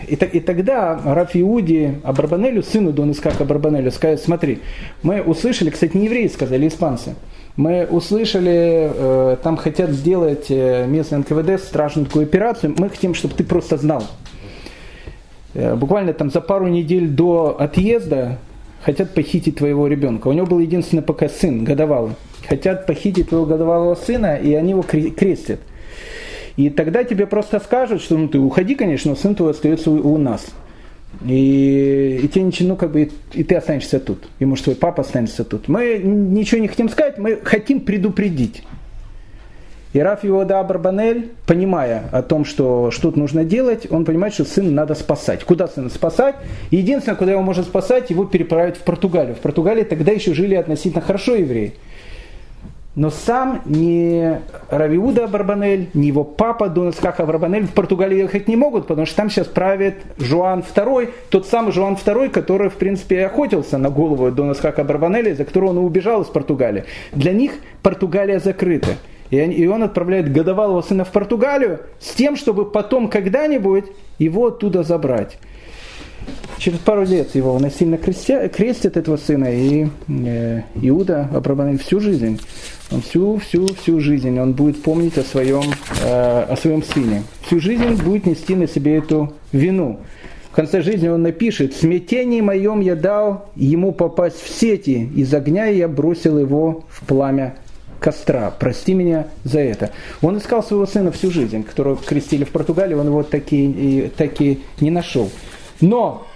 S1: И, и тогда Раф Иуди Абрабанелю, сыну Дон Исхака Абрабанелю, скажет, смотри, мы услышали, кстати, не евреи сказали, испанцы, мы услышали, э, там хотят сделать э, местный НКВД страшную такую операцию, мы хотим, чтобы ты просто знал. Буквально там за пару недель до отъезда хотят похитить твоего ребенка. У него был единственный пока сын, годовалый. Хотят похитить твоего годовалого сына, и они его крестят. И тогда тебе просто скажут, что ну ты уходи, конечно, но сын твой остается у, нас. И, и тебе ничего, ну как бы, и, и ты останешься тут. И может твой папа останется тут. Мы ничего не хотим сказать, мы хотим предупредить. И Раф Иода Барбанель, понимая о том, что что-то нужно делать, он понимает, что сына надо спасать. Куда сына спасать? Единственное, куда его можно спасать, его переправить в Португалию. В Португалии тогда еще жили относительно хорошо евреи. Но сам ни Равиуда Барбанель, ни его папа Донескаха Барбанель в Португалию ехать не могут, потому что там сейчас правит Жуан II, тот самый Жуан II, который, в принципе, охотился на голову Донескаха Барбанеля, за которого он убежал из Португалии. Для них Португалия закрыта. И он отправляет годовалого сына в Португалию с тем, чтобы потом когда-нибудь его оттуда забрать. Через пару лет его насильно крестят, этого сына, и э, Иуда Абрабанель всю жизнь, он всю, всю, всю жизнь, он будет помнить о своем, э, о своем сыне. Всю жизнь будет нести на себе эту вину. В конце жизни он напишет, «В смятении моем я дал ему попасть в сети, из огня я бросил его в пламя костра. Прости меня за это. Он искал своего сына всю жизнь, которого крестили в Португалии, он его таки, таки не нашел. Но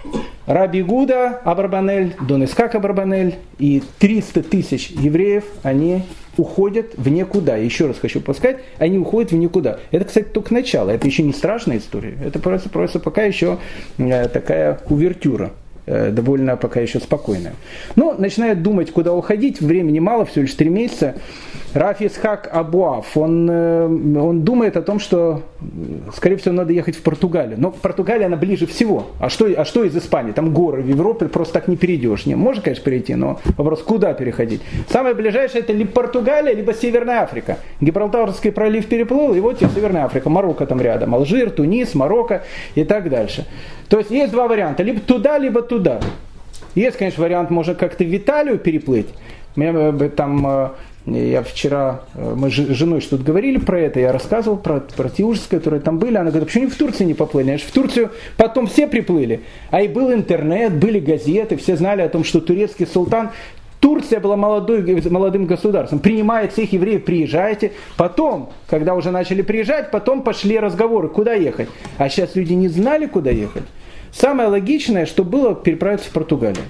S1: Раби Гуда Абарбанель, Дон Искак и 300 тысяч евреев, они уходят в никуда. Еще раз хочу подсказать, они уходят в никуда. Это, кстати, только начало. Это еще не страшная история. Это просто, просто пока еще э, такая увертюра довольно пока еще спокойная. Но начинает думать, куда уходить. Времени мало, всего лишь три месяца. Раф Исхак Абуав, он, э, он думает о том, что, скорее всего, надо ехать в Португалию. Но Португалия, она ближе всего. А что, а что из Испании? Там горы в Европе, просто так не перейдешь. Не, можно, конечно, перейти, но вопрос, куда переходить? Самое ближайшее это либо Португалия, либо Северная Африка. Гибралтарский пролив переплыл, и вот тебе Северная Африка, Марокко там рядом, Алжир, Тунис, Марокко и так дальше. То есть есть два варианта, либо туда, либо туда. Есть, конечно, вариант, можно как-то в Италию переплыть. Э, там э, я вчера, э, мы с женой что-то говорили про это, я рассказывал про, про те ужасы, которые там были. Она говорит, почему они в Турции не поплыли? Они в Турцию потом все приплыли. А и был интернет, были газеты, все знали о том, что турецкий султан Турция была молодой, молодым государством. Принимает всех евреев, приезжайте. Потом, когда уже начали приезжать, потом пошли разговоры, куда ехать. А сейчас люди не знали, куда ехать. Самое логичное, что было, переправиться в Португалию.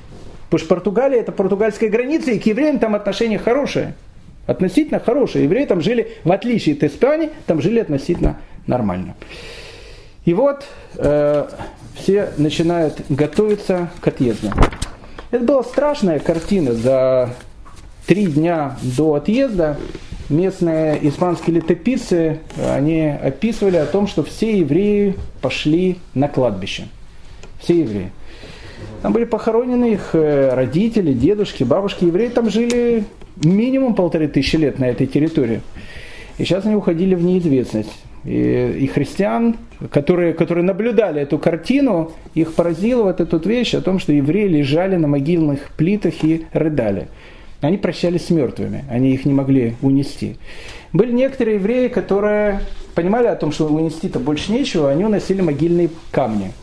S1: Потому что Португалия это португальская граница, и к евреям там отношения хорошие относительно хорошие. Евреи там жили, в отличие от Испании, там жили относительно нормально. И вот э, все начинают готовиться к отъезду. Это была страшная картина. За три дня до отъезда местные испанские летописцы, они описывали о том, что все евреи пошли на кладбище. Все евреи. Там были похоронены их э, родители, дедушки, бабушки. Евреи там жили минимум полторы тысячи лет на этой территории. И сейчас они уходили в неизвестность. И, и христиан, которые, которые наблюдали эту картину, их поразила вот эта вещь о том, что евреи лежали на могильных плитах и рыдали. Они прощались с мертвыми, они их не могли унести. Были некоторые евреи, которые понимали о том, что унести-то больше нечего, они уносили могильные камни –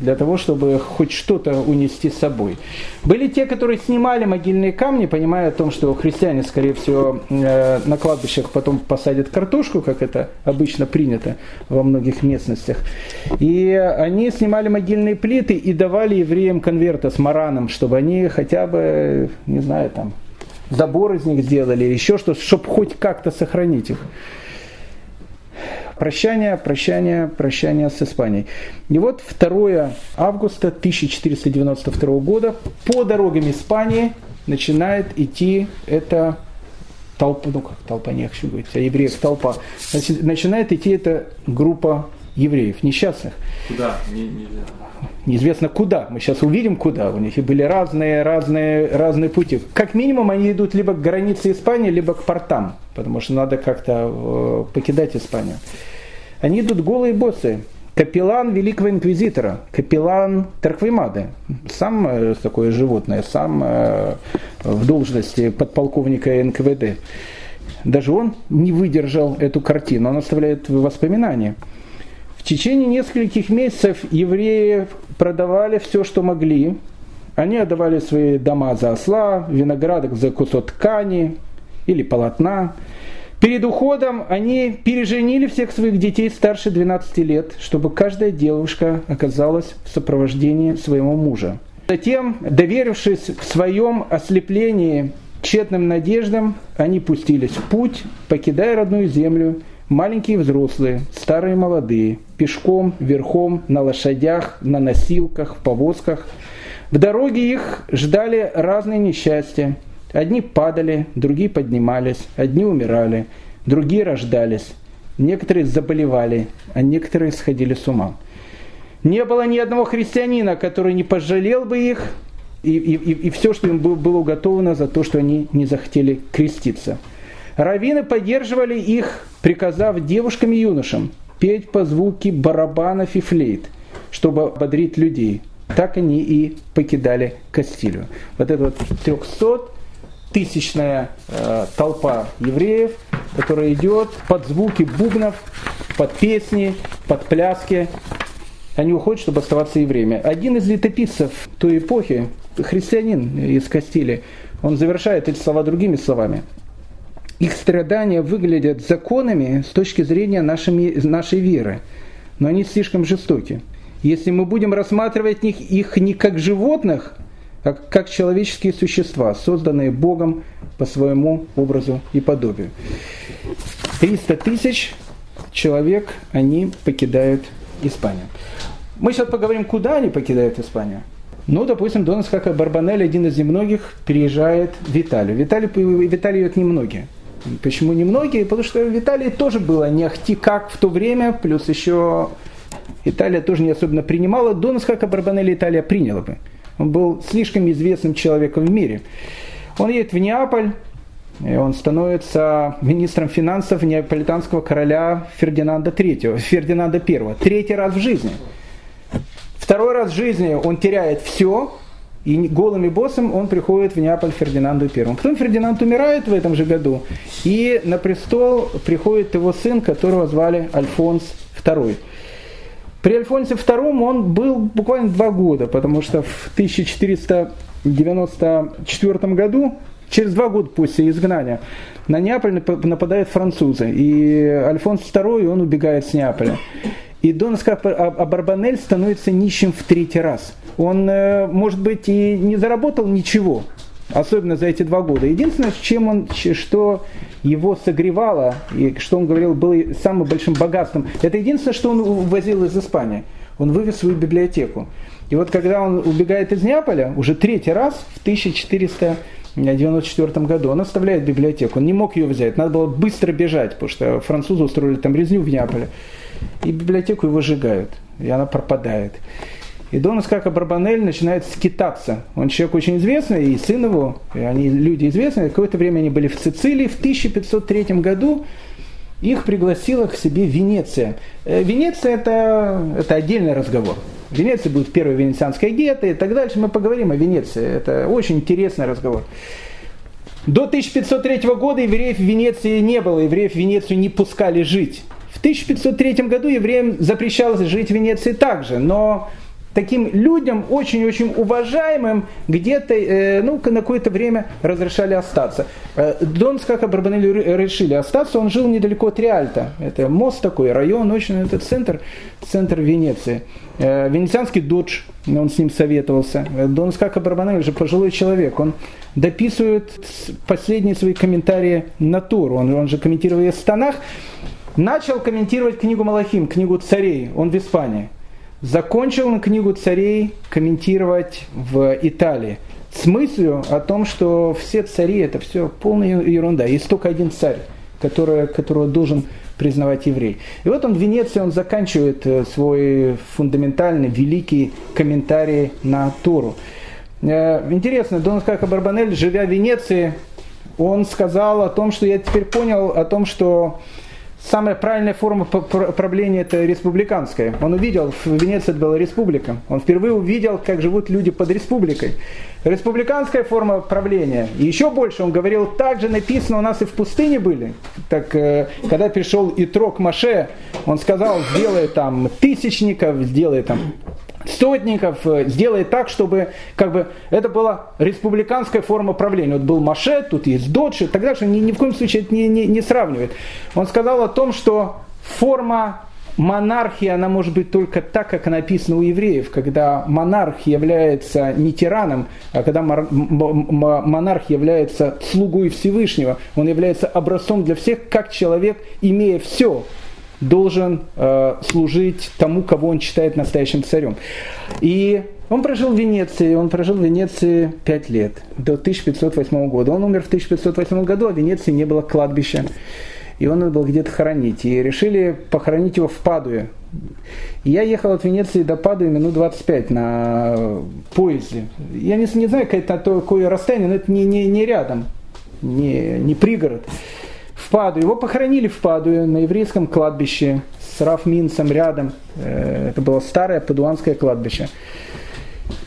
S1: для того, чтобы хоть что-то унести с собой. Были те, которые снимали могильные камни, понимая о том, что христиане, скорее всего, э, на кладбищах потом посадят картошку, как это обычно принято во многих местностях. И они снимали могильные плиты и давали евреям конверты с мараном, чтобы они хотя бы, не знаю, там, забор из них сделали еще что-то, чтобы хоть как-то сохранить их прощание, прощание, прощание с Испанией. И вот 2 августа 1492 года по дорогам Испании начинает идти эта толпа, ну как толпа, не хочу говорить, а евреев толпа, начинает идти эта группа евреев, несчастных.
S2: Куда? Не, нельзя.
S1: Неизвестно куда. Мы сейчас увидим куда. У них были разные, разные, разные пути. Как минимум они идут либо к границе Испании, либо к портам, потому что надо как-то э, покидать Испанию. Они идут голые боссы. Капеллан Великого Инквизитора, капеллан Тарквимады, сам э, такое животное, сам э, в должности подполковника НКВД. Даже он не выдержал эту картину, он оставляет воспоминания. В течение нескольких месяцев евреи продавали все, что могли. Они отдавали свои дома за осла, виноградок за кусок ткани или полотна. Перед уходом они переженили всех своих детей старше 12 лет, чтобы каждая девушка оказалась в сопровождении своего мужа. Затем, доверившись в своем ослеплении тщетным надеждам, они пустились в путь, покидая родную землю – маленькие и взрослые, старые и молодые, пешком, верхом, на лошадях, на носилках, в повозках. В дороге их ждали разные несчастья. Одни падали, другие поднимались, одни умирали, другие рождались. Некоторые заболевали, а некоторые сходили с ума. Не было ни одного христианина, который не пожалел бы их, и, и, и все, что им было уготовано за то, что они не захотели креститься – Раввины поддерживали их, приказав девушкам и юношам петь по звуке барабанов и флейт, чтобы ободрить людей. Так они и покидали Кастилию. Вот эта вот 300 тысячная э, толпа евреев, которая идет под звуки бубнов, под песни, под пляски. Они уходят, чтобы оставаться евреями. Один из летописцев той эпохи, христианин из Кастилии, он завершает эти слова другими словами их страдания выглядят законами с точки зрения нашими, нашей веры, но они слишком жестоки. Если мы будем рассматривать их, их не как животных, а как человеческие существа, созданные Богом по своему образу и подобию. 300 тысяч человек, они покидают Испанию. Мы сейчас поговорим, куда они покидают Испанию. Ну, допустим, Донас как Барбанель, один из немногих, переезжает в Италию. В Италию, в Италию идут немногие. Почему немногие? Потому что в Италии тоже было не ахти как в то время, плюс еще Италия тоже не особенно принимала. До Насхака Барбанелли Италия приняла бы. Он был слишком известным человеком в мире. Он едет в Неаполь, и он становится министром финансов неаполитанского короля Фердинанда III, Фердинанда I. Третий раз в жизни. Второй раз в жизни он теряет все, и голым и боссом он приходит в Неаполь Фердинанду I. Потом Фердинанд умирает в этом же году, и на престол приходит его сын, которого звали Альфонс II. При Альфонсе II он был буквально два года, потому что в 1494 году, через два года после изгнания, на Неаполь нападают французы, и Альфонс II он убегает с Неаполя. И Дон Абарбанель становится нищим в третий раз. Он, э, может быть, и не заработал ничего, особенно за эти два года. Единственное, чем он, что его согревало, и что он говорил, было самым большим богатством, это единственное, что он увозил из Испании. Он вывез свою библиотеку. И вот когда он убегает из Неаполя, уже третий раз, в 1494 году, он оставляет библиотеку. Он не мог ее взять, надо было быстро бежать, потому что французы устроили там резню в Неаполе и библиотеку его сжигают, и она пропадает. И Дон Искака Барбанель начинает скитаться. Он человек очень известный, и сын его, и они люди известные. Какое-то время они были в Сицилии. В 1503 году их пригласила к себе Венеция. Э, Венеция это, это отдельный разговор. В Венеции будет первая венецианская гетто и так дальше. Мы поговорим о Венеции. Это очень интересный разговор. До 1503 года евреев в Венеции не было, евреев в Венецию не пускали жить. В 1503 году евреям запрещалось жить в Венеции также, но таким людям, очень-очень уважаемым, где-то э, ну, на какое-то время разрешали остаться. Э, Донс, как Барбанелли решили остаться, он жил недалеко от Риальта. Это мост такой, район, очень, это центр, центр Венеции. Э, венецианский додж, он с ним советовался. Дон Скака Барбанелли же пожилой человек, он дописывает последние свои комментарии на Туру, он, он же комментировал в Станах, начал комментировать книгу Малахим, книгу царей, он в Испании – закончил на книгу царей комментировать в Италии с мыслью о том, что все цари это все полная ерунда. Есть только один царь, который, которого должен признавать еврей. И вот он в Венеции, он заканчивает э, свой фундаментальный, великий комментарий на Тору. Э, интересно, Дон Хака Барбанель, живя в Венеции, он сказал о том, что я теперь понял о том, что самая правильная форма правления это республиканская. Он увидел, в Венеции была республика. Он впервые увидел, как живут люди под республикой. Республиканская форма правления. И еще больше, он говорил, также написано у нас и в пустыне были. Так, э, когда пришел Итрок Маше, он сказал, сделай там тысячников, сделай там сотников, э, сделает так, чтобы как бы, это была республиканская форма правления. Вот был Маше, тут есть Додж и так далее, ни, ни в коем случае это не, не, не сравнивает. Он сказал о том, что форма монархии, она может быть только так, как написано у евреев, когда монарх является не тираном, а когда монарх является слугой Всевышнего, он является образцом для всех, как человек, имея все, должен э, служить тому, кого он считает настоящим царем. И он прожил в Венеции, он прожил в Венеции пять лет, до 1508 года. Он умер в 1508 году, а в Венеции не было кладбища. Он надо было где-то хоронить. И решили похоронить его в Падуе. Я ехал от Венеции до Падуи минут 25 на поезде. Я не, не знаю, какое, какое расстояние, но это не, не, не рядом, не, не пригород в Падуе. Его похоронили в Падуе на еврейском кладбище с Рафминцем рядом. Э, это было старое падуанское кладбище.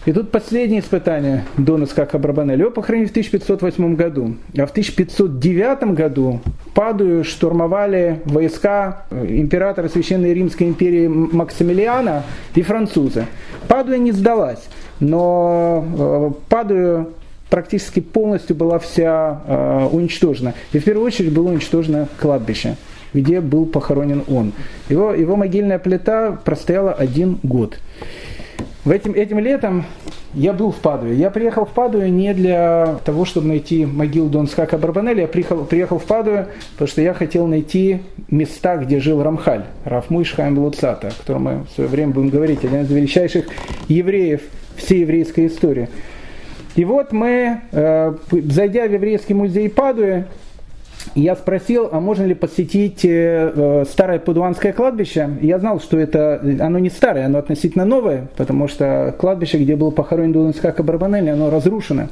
S1: И тут последнее испытание Дона Скака Брабанель. Его похоронили в 1508 году. А в 1509 году Падую штурмовали войска э, императора Священной Римской империи Максимилиана и французы. Падуя не сдалась, но э, Падую практически полностью была вся э, уничтожена. И в первую очередь было уничтожено кладбище, где был похоронен он. Его, его могильная плита простояла один год. В этим, этим летом я был в Падуе. Я приехал в Падуе не для того, чтобы найти могилу Дон Скака Барбанелли. Я приехал, приехал в Падуе, потому что я хотел найти места, где жил Рамхаль, Рафмуй Шхайм Луцата, о котором мы в свое время будем говорить, один из величайших евреев всей еврейской истории. И вот мы, э, зайдя в еврейский музей Я спросил, а можно ли посетить э, э, старое Падуанское кладбище. Я знал, что это, оно не старое, оно относительно новое, потому что кладбище, где был похоронен Дунскака Барбанелли, оно разрушено.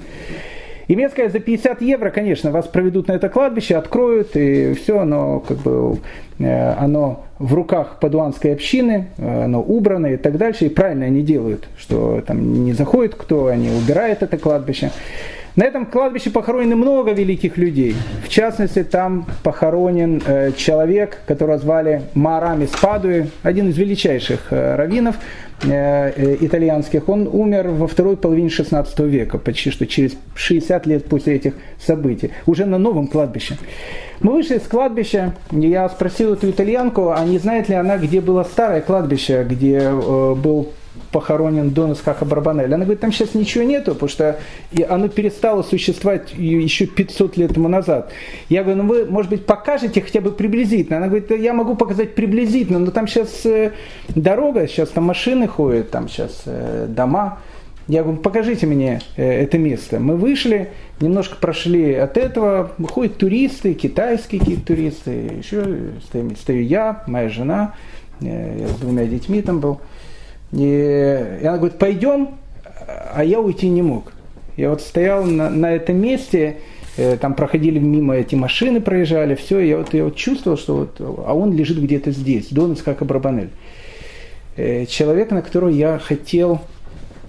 S1: И мне сказали, за 50 евро, конечно, вас проведут на это кладбище, откроют, и все, оно как бы э, оно в руках падуанской общины, э, оно убрано и так дальше, и правильно они делают, что там не заходит кто, они убирают это кладбище. На этом кладбище похоронено много великих людей. В частности, там похоронен э, человек, которого звали Марами Спадуи, один из величайших э, раввинов э, итальянских. Он умер во второй половине 16 века, почти что через 60 лет после этих событий, уже на новом кладбище. Мы вышли с кладбища, я спросил эту итальянку, а не знает ли она, где было старое кладбище, где был похоронен Донас Хаха Барбанель. Она говорит, там сейчас ничего нету, потому что оно перестало существовать еще 500 лет тому назад. Я говорю, ну вы, может быть, покажете хотя бы приблизительно. Она говорит, я могу показать приблизительно, но там сейчас э, дорога, сейчас там машины ходят, там сейчас э, дома. Я говорю, покажите мне э, это место. Мы вышли, немножко прошли от этого, ходят туристы, китайские какие-то туристы, еще стою, стою я, моя жена, я с двумя детьми там был. И, и она говорит, пойдем, а я уйти не мог. Я вот стоял на, на этом месте, э, там проходили мимо эти машины, проезжали, все, я вот, я вот чувствовал, что вот, а он лежит где-то здесь, Донец как Абрабанель. Э, человек, на которого я хотел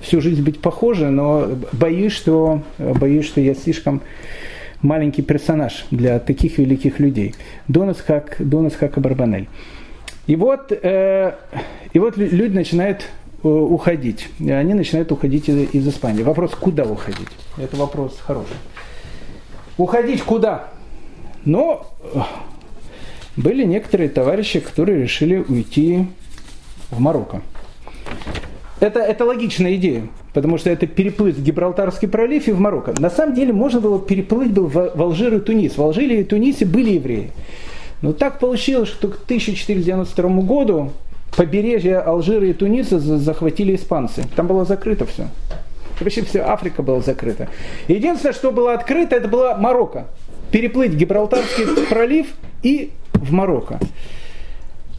S1: всю жизнь быть похожим, но боюсь, что, боюсь, что я слишком маленький персонаж для таких великих людей. Донос как, Донос как Абарбанель. И вот, э, и вот люди начинают э, уходить. Они начинают уходить из, из Испании. Вопрос, куда уходить? Это вопрос хороший. Уходить куда? Но э, были некоторые товарищи, которые решили уйти в Марокко. Это, это логичная идея, потому что это переплыть в Гибралтарский пролив и в Марокко. На самом деле можно было переплыть был в, в Алжир и Тунис. В Алжире и Тунисе были евреи. Но так получилось, что к 1492 году побережье Алжира и Туниса захватили испанцы. Там было закрыто все. Вообще вся Африка была закрыта. Единственное, что было открыто, это была Марокко. Переплыть Гибралтарский (coughs) пролив и в Марокко.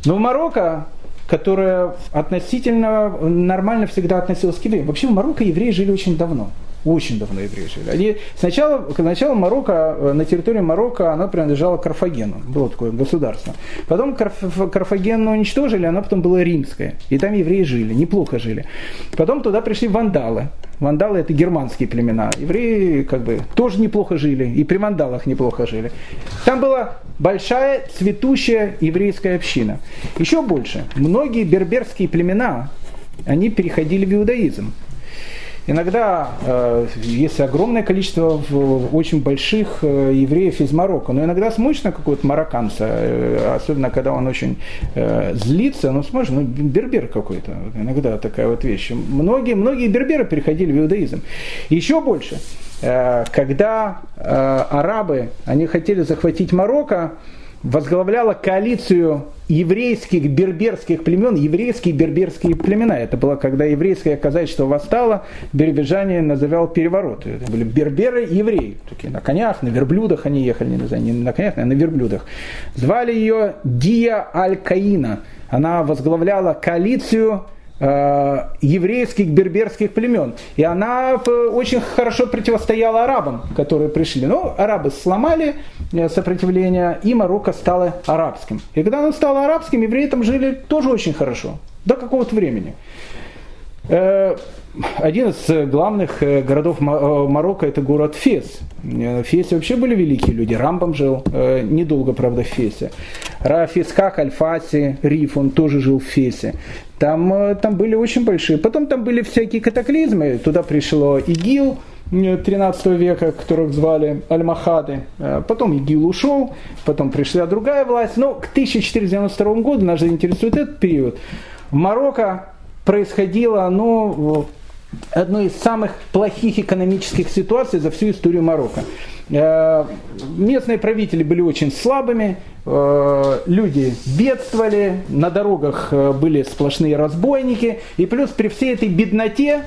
S1: Но в Марокко которая относительно нормально всегда относилась к евреям. Вообще в Марокко евреи жили очень давно. Очень давно евреи жили. Они, сначала, сначала Марокко, э, на территории Марокко она принадлежала Карфагену. Было такое государство. Потом Карф, Карфаген уничтожили, она потом была римская. И там евреи жили, неплохо жили. Потом туда пришли вандалы. Вандалы это германские племена. Евреи как бы тоже неплохо жили. И при вандалах неплохо жили. Там была большая цветущая еврейская община. Еще больше. Многие берберские племена, они переходили в иудаизм. Иногда э, есть огромное количество очень больших э, евреев из Марокко, но иногда смотришь на какого-то марокканца, э, особенно когда он очень э, злится, ну смотришь, ну бербер какой-то, иногда такая вот вещь. Многие, многие берберы переходили в иудаизм. Еще больше, э, когда э, арабы, они хотели захватить Марокко, возглавляла коалицию еврейских берберских племен, еврейские берберские племена. Это было, когда еврейское казачество восстало, бербежане называл переворот. Это были берберы евреи. Такие на конях, на верблюдах они ехали, не, знаю, не на конях, а на верблюдах. Звали ее Дия Аль-Каина. Она возглавляла коалицию Э, еврейских берберских племен. И она э, очень хорошо противостояла арабам, которые пришли. Но арабы сломали э, сопротивление, и Марокко стало арабским. И когда оно стало арабским, евреи там жили тоже очень хорошо, до какого-то времени. Один из главных городов Марокко это город Фес. В Фесе вообще были великие люди. Рамбам жил недолго, правда, в Фесе. Рафисхак Альфаси, Риф, он тоже жил в Фесе. Там, э, там были очень большие. Потом там были всякие катаклизмы. Туда пришло ИГИЛ 13 века, которых звали Аль-Махады. Э, потом ИГИЛ ушел, потом пришла другая власть. Но к 1492 году, нас же интересует этот период, в Марокко происходило ну, одно из самых плохих экономических ситуаций за всю историю Марокко. Э, местные правители были очень слабыми, э, люди бедствовали, на дорогах э, были сплошные разбойники, и плюс при всей этой бедноте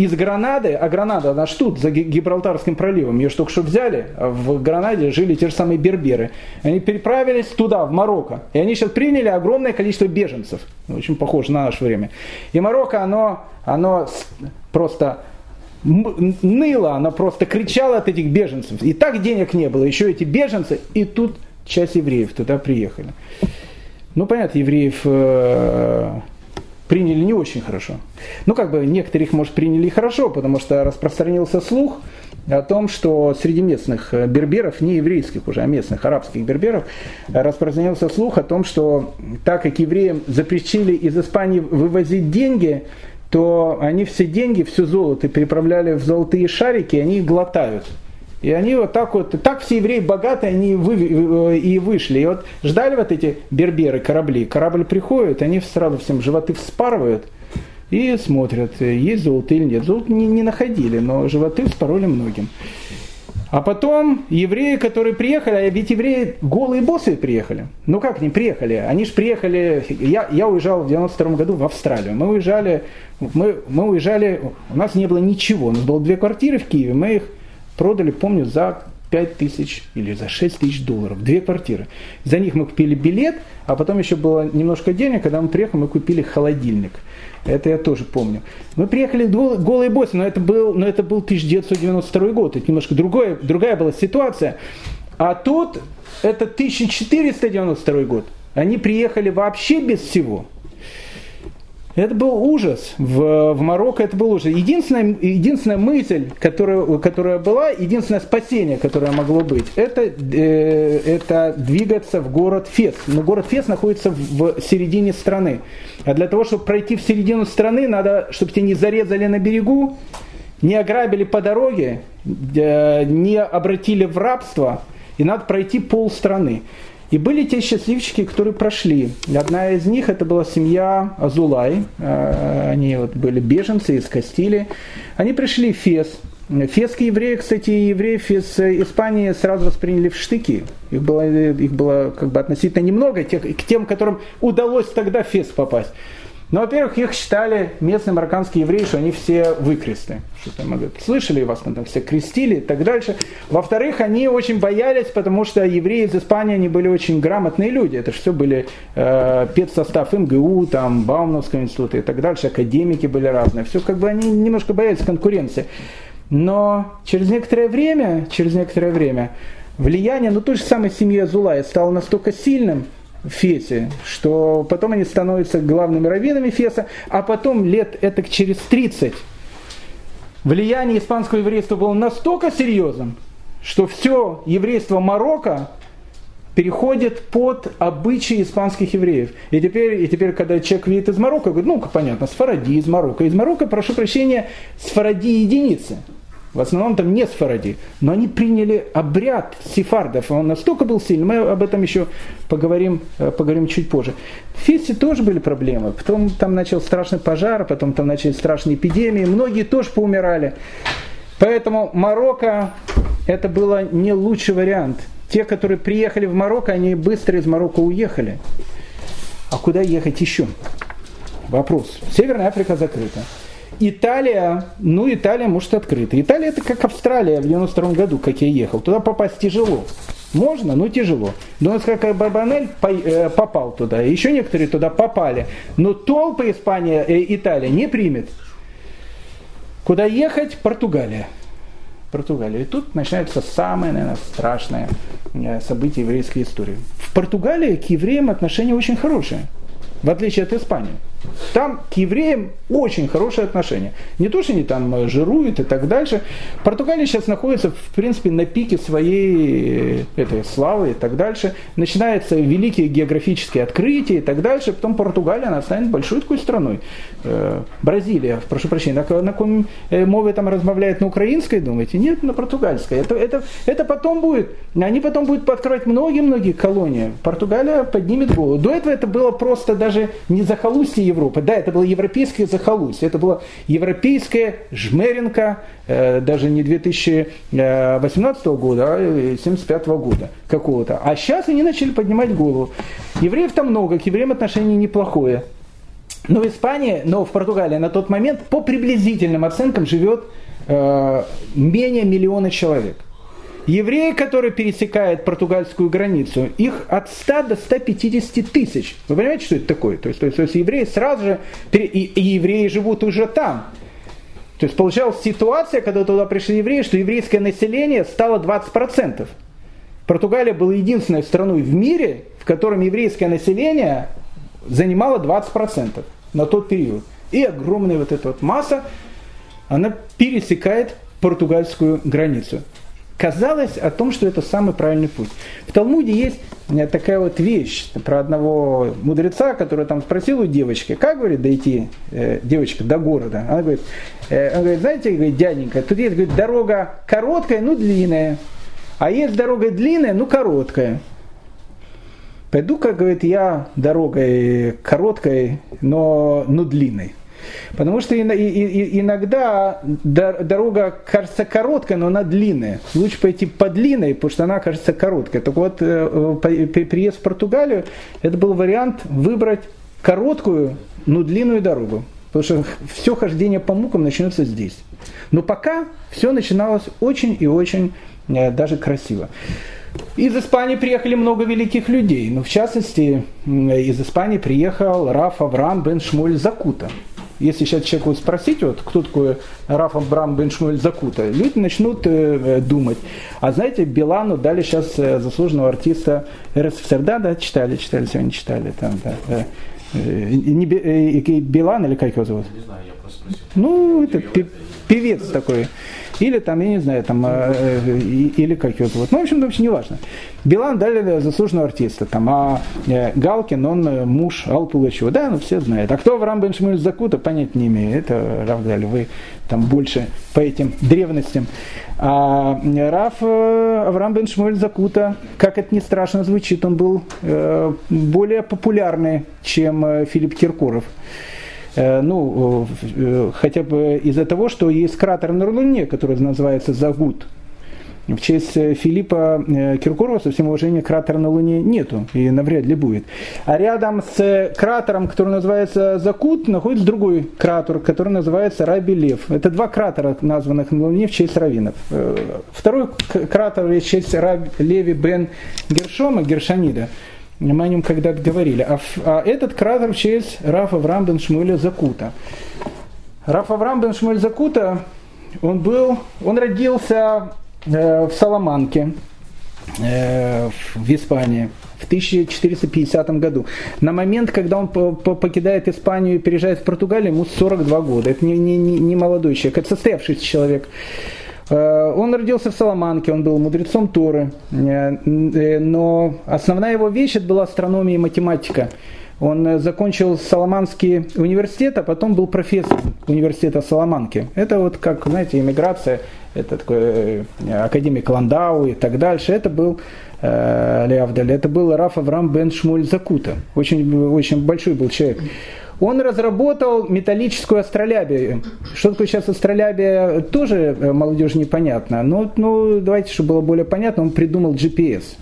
S1: из Гранады, а Гранада, она ж тут, за Гибралтарским проливом, ее ж только что взяли, а в Гранаде жили те же самые берберы. Они переправились туда, в Марокко, и они сейчас приняли огромное количество беженцев, очень похоже на наше время. И Марокко, оно, оно просто ныла, она просто кричала от этих беженцев. И так денег не было, еще эти беженцы, и тут часть евреев туда приехали. Ну, понятно, евреев э, приняли не очень хорошо. Ну, как бы некоторых, может, приняли хорошо, потому что распространился слух о том, что среди местных берберов, не еврейских уже, а местных арабских берберов, распространился слух о том, что так как евреям запретили из Испании вывозить деньги, то они все деньги, все золото переправляли в золотые шарики, и они их глотают. И они вот так вот, так все евреи богатые, они вы, э, и вышли. И вот ждали вот эти берберы корабли. Корабль приходит, они сразу всем животы вспарывают и смотрят, есть золото или нет. Золото не, не находили, но животы вспороли многим. А потом евреи, которые приехали, а ведь евреи голые боссы приехали. Ну как не приехали? Они же приехали, я, я уезжал в 92 году в Австралию. Мы уезжали, мы, мы уезжали, у нас не было ничего. У нас было две квартиры в Киеве, мы их продали, помню, за 5 тысяч или за 6 тысяч долларов. Две квартиры. За них мы купили билет, а потом еще было немножко денег, когда мы приехали, мы купили холодильник. Это я тоже помню. Мы приехали голые боссы, но это был, но это был 1992 год. Это немножко другое, другая была ситуация. А тут это 1492 год. Они приехали вообще без всего. Это был ужас. В, в Марокко это был ужас. Единственная, единственная мысль, которая, которая была, единственное спасение, которое могло быть, это, э, это двигаться в город Фес. Но город Фес находится в середине страны. А для того, чтобы пройти в середину страны, надо, чтобы тебя не зарезали на берегу, не ограбили по дороге, э, не обратили в рабство, и надо пройти пол страны. И были те счастливчики, которые прошли. Одна из них это была семья Азулай. Э, они вот были беженцы из Кастилии. Они пришли в Фес. Фесские евреи, кстати, евреи из Испании сразу восприняли в штыки. Их было, их было как бы относительно немного, тех, к тем, которым удалось тогда в Фес попасть. Ну, во-первых, их считали местные марокканские евреи, что они все выкресты. Что там, говорят, слышали, вас там, все крестили и так дальше. Во-вторых, они очень боялись, потому что евреи из Испании, они были очень грамотные люди. Это все были э, педсостав МГУ, там, Баумновского института и так дальше, академики были разные. Все как бы они немножко боялись конкуренции. Но через некоторое время, через некоторое время, влияние, ну, той же самой семьи Азулая стало настолько сильным, Фесе, что потом они становятся главными раввинами Феса, а потом лет это через 30 влияние испанского еврейства было настолько серьезным, что все еврейство Марокко переходит под обычаи испанских евреев. И теперь, и теперь когда человек видит из Марокко, говорит, ну, понятно, с Фаради из Марокко. Из Марокко, прошу прощения, с Фаради единицы. В основном там не сфаради, но они приняли обряд сефардов. Он настолько был сильный, мы об этом еще поговорим, э, поговорим чуть позже. В Фесе тоже были проблемы. Потом там начал страшный пожар, потом там начались страшные эпидемии. Многие тоже поумирали. Поэтому Марокко это было не лучший вариант. Те, которые приехали в Марокко, они быстро из Марокко уехали. А куда ехать еще? Вопрос. Северная Африка закрыта. Италия, ну Италия может открыта. Италия это как Австралия в 92 году, как я ехал. Туда попасть тяжело. Можно, но тяжело. Но как Барбанель э, попал туда, еще некоторые туда попали. Но толпы Испания, э, Италия не примет. Куда ехать? Португалия. Португалия. И тут начинается самое, наверное, страшное э, событие еврейской истории. В Португалии к евреям отношения очень хорошие, в отличие от Испании. Там к евреям очень хорошее отношение. Не то, что они там э, жируют и так дальше. Португалия сейчас находится, в принципе, на пике своей э, этой славы и так дальше. Начинаются великие географические открытия и так дальше. Потом Португалия, она станет большой такой страной. Э, Бразилия, прошу прощения, на, на каком мове там размовляют на украинской, думаете? Нет, на португальской. Это, это, это потом будет. Они потом будут открывать многие-многие колонии. Португалия поднимет голову. До этого это было просто даже не захолустье Европы. Да, это было европейское захолустье, это была европейская жмеренка, э, даже не 2018 года, а 1975 года какого-то. А сейчас они начали поднимать голову. Евреев там много, к евреям отношение неплохое. Но в Испании, но в Португалии на тот момент по приблизительным оценкам живет э, менее миллиона человек. Евреи, которые пересекают португальскую границу, их от 100 до 150 тысяч. Вы понимаете, что это такое? То есть, то есть, то есть евреи сразу же, и, и евреи живут уже там. То есть получалась ситуация, когда туда пришли евреи, что еврейское население стало 20%. Португалия была единственной страной в мире, в котором еврейское население занимало 20% на тот период. И огромная вот эта вот масса, она пересекает португальскую границу казалось о том, что это самый правильный путь. В Талмуде есть э, такая вот вещь про одного мудреца, который там спросил у девочки, как, говорит, дойти, э, девочка, до города. Она говорит, э, он говорит, знаете, говорит, дяденька, тут есть говорит, дорога короткая, ну длинная, а есть дорога длинная, ну короткая. Пойду-ка, говорит, я дорогой короткой, но, но длинной. Потому что иногда дорога кажется короткой, но она длинная. Лучше пойти по длинной, потому что она кажется короткой. Так вот, э, приезд в Португалию, это был вариант выбрать короткую, но длинную дорогу. Потому что все хождение по мукам начнется здесь. Но пока все начиналось очень и очень э, даже красиво. Из Испании приехали много великих людей. Ну, в частности, из Испании приехал Раф Авраам бен Шмуль Закута. Если сейчас человеку спросить, вот, кто такой Раф Абрам бен Шмуэль Закута, люди начнут э, э, думать. А знаете, Билану дали сейчас э, заслуженного артиста РСФСР. Да, да, читали, читали, сегодня читали. Там, да, э, э, не, Билан или как его зовут? Не знаю, я просто спросил. Ну, это певец такой. Или там, я не знаю, там, э, э, или как его зовут. Ну, в общем, вообще не важно. Билан дали заслуженного артиста, там, а э, Галкин, он э, муж Ал Пугачева. Да, ну все знают. А кто Авраам Бен Шмуэль Закута, понять не имею. Это Равдали, вы там больше по этим древностям. А Раф э, Авраам Бен Шмуэль Закута, как это не страшно звучит, он был э, более популярный, чем э, Филипп Киркоров. Э, ну, э, хотя бы из-за того, что есть кратер на Луне, который называется Загут. в честь э, Филиппа э, Киркорова, со всем уважением, кратера на Луне нету и навряд ли будет. А рядом с кратером, который называется Закут, находится другой кратер, который называется Раби Лев. Это два кратера, названных на Луне в честь раввинов. Э, второй кратер в честь Раби Леви бен Гершома, Гершанида. Мы о нем когда-то говорили. А, а этот кратер в честь Рафа Авраам Шмуэля Закута. Раф Авраам Шмуэль Закута, он был, он родился э, в Саламанке, э, в Испании в 1450 году. На момент, когда он покидает Испанию и переезжает в Португалию, ему 42 года. Это не, не, не молодой человек, это состоявшийся человек. Э, он родился в Саламанке, он был мудрецом Торы, э, э, но основная его вещь это была астрономия и математика. Он закончил Соломанский университет, а потом был профессором университета Соломанки. Это вот как, знаете, иммиграция, это такой академик Ландау и так дальше. Это был э, Леавдаль, это был Раф Авраам бен Шмуль Закута. Очень, очень большой был человек. Он разработал металлическую астролябию. Что такое сейчас астролябия, тоже э, молодежи непонятно. Но ну, давайте, чтобы было более понятно, он придумал GPS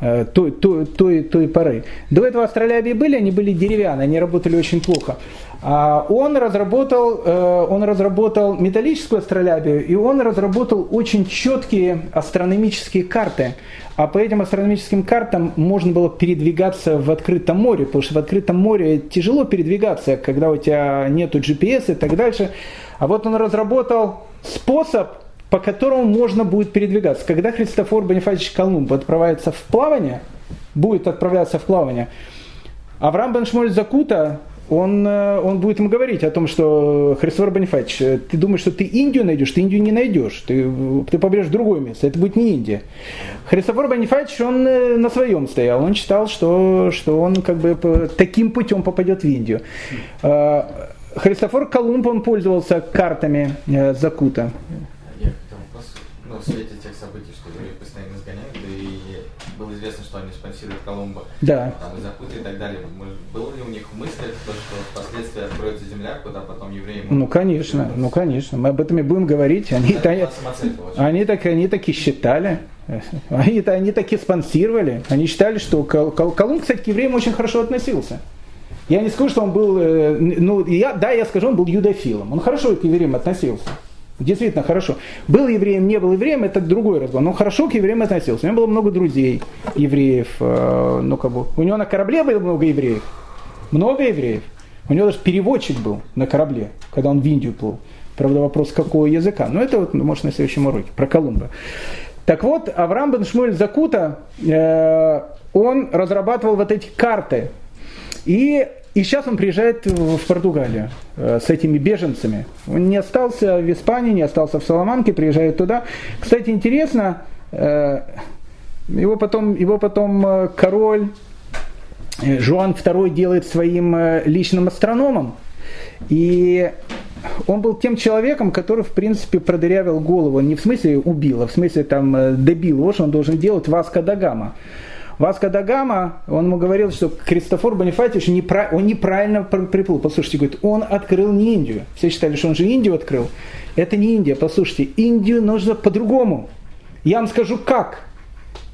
S1: той, той, той, той поры. До этого астролябии были, они были деревянные, они работали очень плохо. А он разработал, э, он разработал металлическую астролябию, и он разработал очень четкие астрономические карты. А по этим астрономическим картам можно было передвигаться в открытом море, потому что в открытом море тяжело передвигаться, когда у тебя нету GPS и так дальше. А вот он разработал способ, по которому можно будет передвигаться. Когда Христофор Бонифатьевич Колумб отправляется в плавание, будет отправляться в плавание, Авраам Беншмоль Закута он, э, он будет ему говорить о том, что Христофор Бонифатич, э, ты думаешь, что ты Индию найдешь, ты Индию не найдешь, ты, ты поберешь в другое место, это будет не Индия. Христофор Бонифатич, он э, на своем стоял, он считал, что, что он как бы таким путем попадет в Индию. Христофор Колумб, он пользовался картами Закута.
S2: Ну, в свете тех событий, что евреи постоянно изгоняют, и было известно, что они спонсируют Колумба,
S1: да.
S2: там, и Закута и так далее. Было ли у них в мыслях то, что впоследствии откроется земля, куда потом евреи могут...
S1: Ну, конечно, ну, конечно. Мы об этом и будем говорить. Они,
S2: Это
S1: они, они, так, они таки считали. (laughs) Они, они таки спонсировали. Они считали, что Колумб, кстати, к евреям очень хорошо относился. Я не скажу, что он был, э, ну, я, да, я скажу, он был юдофилом. Он хорошо к евреям относился. Действительно хорошо. Был евреем, не был евреем, это другой разговор. Но хорошо к евреям относился. У него было много друзей, евреев. Э, ну, как бы, у него на корабле было много евреев. Много евреев. У него даже переводчик был на корабле, когда он в Индию плыл. Правда, вопрос, какого языка. Но это вот, может, на следующем уроке, про Колумба. Так вот, Авраам бен Шмуэль Закута, э, он разрабатывал вот эти карты. И и сейчас он приезжает в Португалию э, с этими беженцами. Он не остался в Испании, не остался в Соломанке, приезжает туда. Кстати, интересно, э, его потом, его потом э, король Жуан II делает своим личным астрономом. И он был тем человеком, который, в принципе, продырявил голову. Не в смысле убил, а в смысле там добил. Вот что он должен делать Васко да Гама. Васко да Гама, он ему говорил, что Христофор Бонифатьевич непра- он неправильно приплыл. Послушайте, говорит, он открыл не Индию. Все считали, что он же Индию открыл. Это не Индия. Послушайте, Индию нужно по-другому. Я вам скажу как.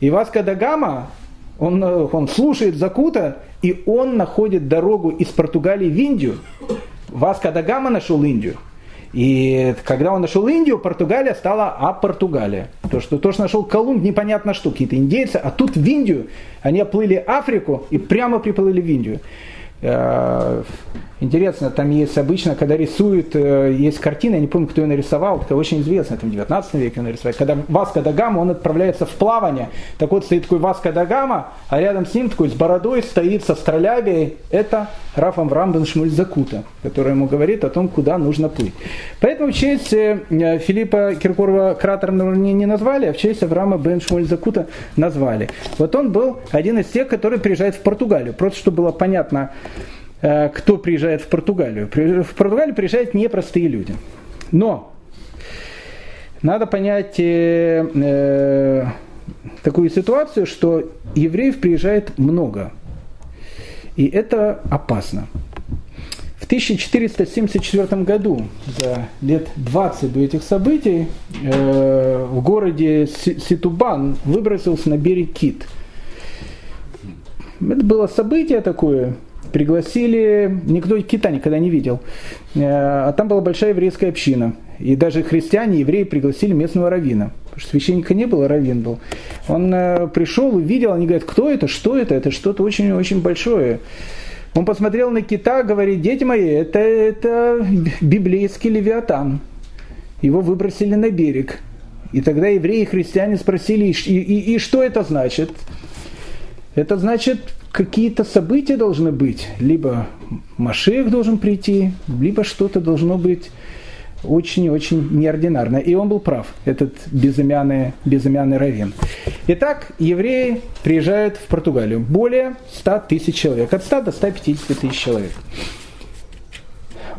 S1: И Васко да Гама, он, он слушает Закута, и он находит дорогу из Португалии в Индию. Васко да Гама нашел Индию. И когда он нашел Индию, Португалия стала а Португалия. То, что, то, что нашел Колумб, непонятно что, какие-то индейцы, а тут в Индию, они оплыли Африку и прямо приплыли в Индию. Э, интересно, там есть обычно, когда рисуют, э, есть картина, я не помню, кто ее нарисовал, это очень известно, там в 19 веке он нарисовал. Когда Васко да Гама, он отправляется в плавание, так вот стоит такой Васко да Гама, а рядом с ним такой с бородой стоит со астролябией, это Рафам Врамбен Шмульзакута, который ему говорит о том, куда нужно плыть. Поэтому в честь э, Филиппа Киркорова кратер не, не назвали, а в честь Авраама Бен Шмульзакута назвали. Вот он был один из тех, который приезжает в Португалию. Просто чтобы было понятно, Э, кто приезжает в Португалию. В Португалию приезжают непростые люди. Но надо понять э, э, такую ситуацию, что евреев приезжает много. И это опасно. В 1474 году, за лет 20 до этих событий, э, в городе Ситубан выбросился на берег кит. Это было событие такое, пригласили, никто кита никогда не видел, э, а там была большая еврейская община. И даже христиане, евреи пригласили местного равина. Потому что священника не было, равин был. Он э, пришел, увидел, они говорят, кто это, что это, это что-то очень-очень большое. Он посмотрел на кита, говорит, дети мои, это, это библейский левиатан. Его выбросили на берег. И тогда евреи и христиане спросили, и, и, и что это значит? Это значит, какие-то события должны быть. Либо Машех должен прийти, либо что-то должно быть очень-очень неординарно. И он был прав, этот безымянный, безымянный раввин. Итак, евреи приезжают в Португалию. Более 100 тысяч человек. От 100 до 150 тысяч человек.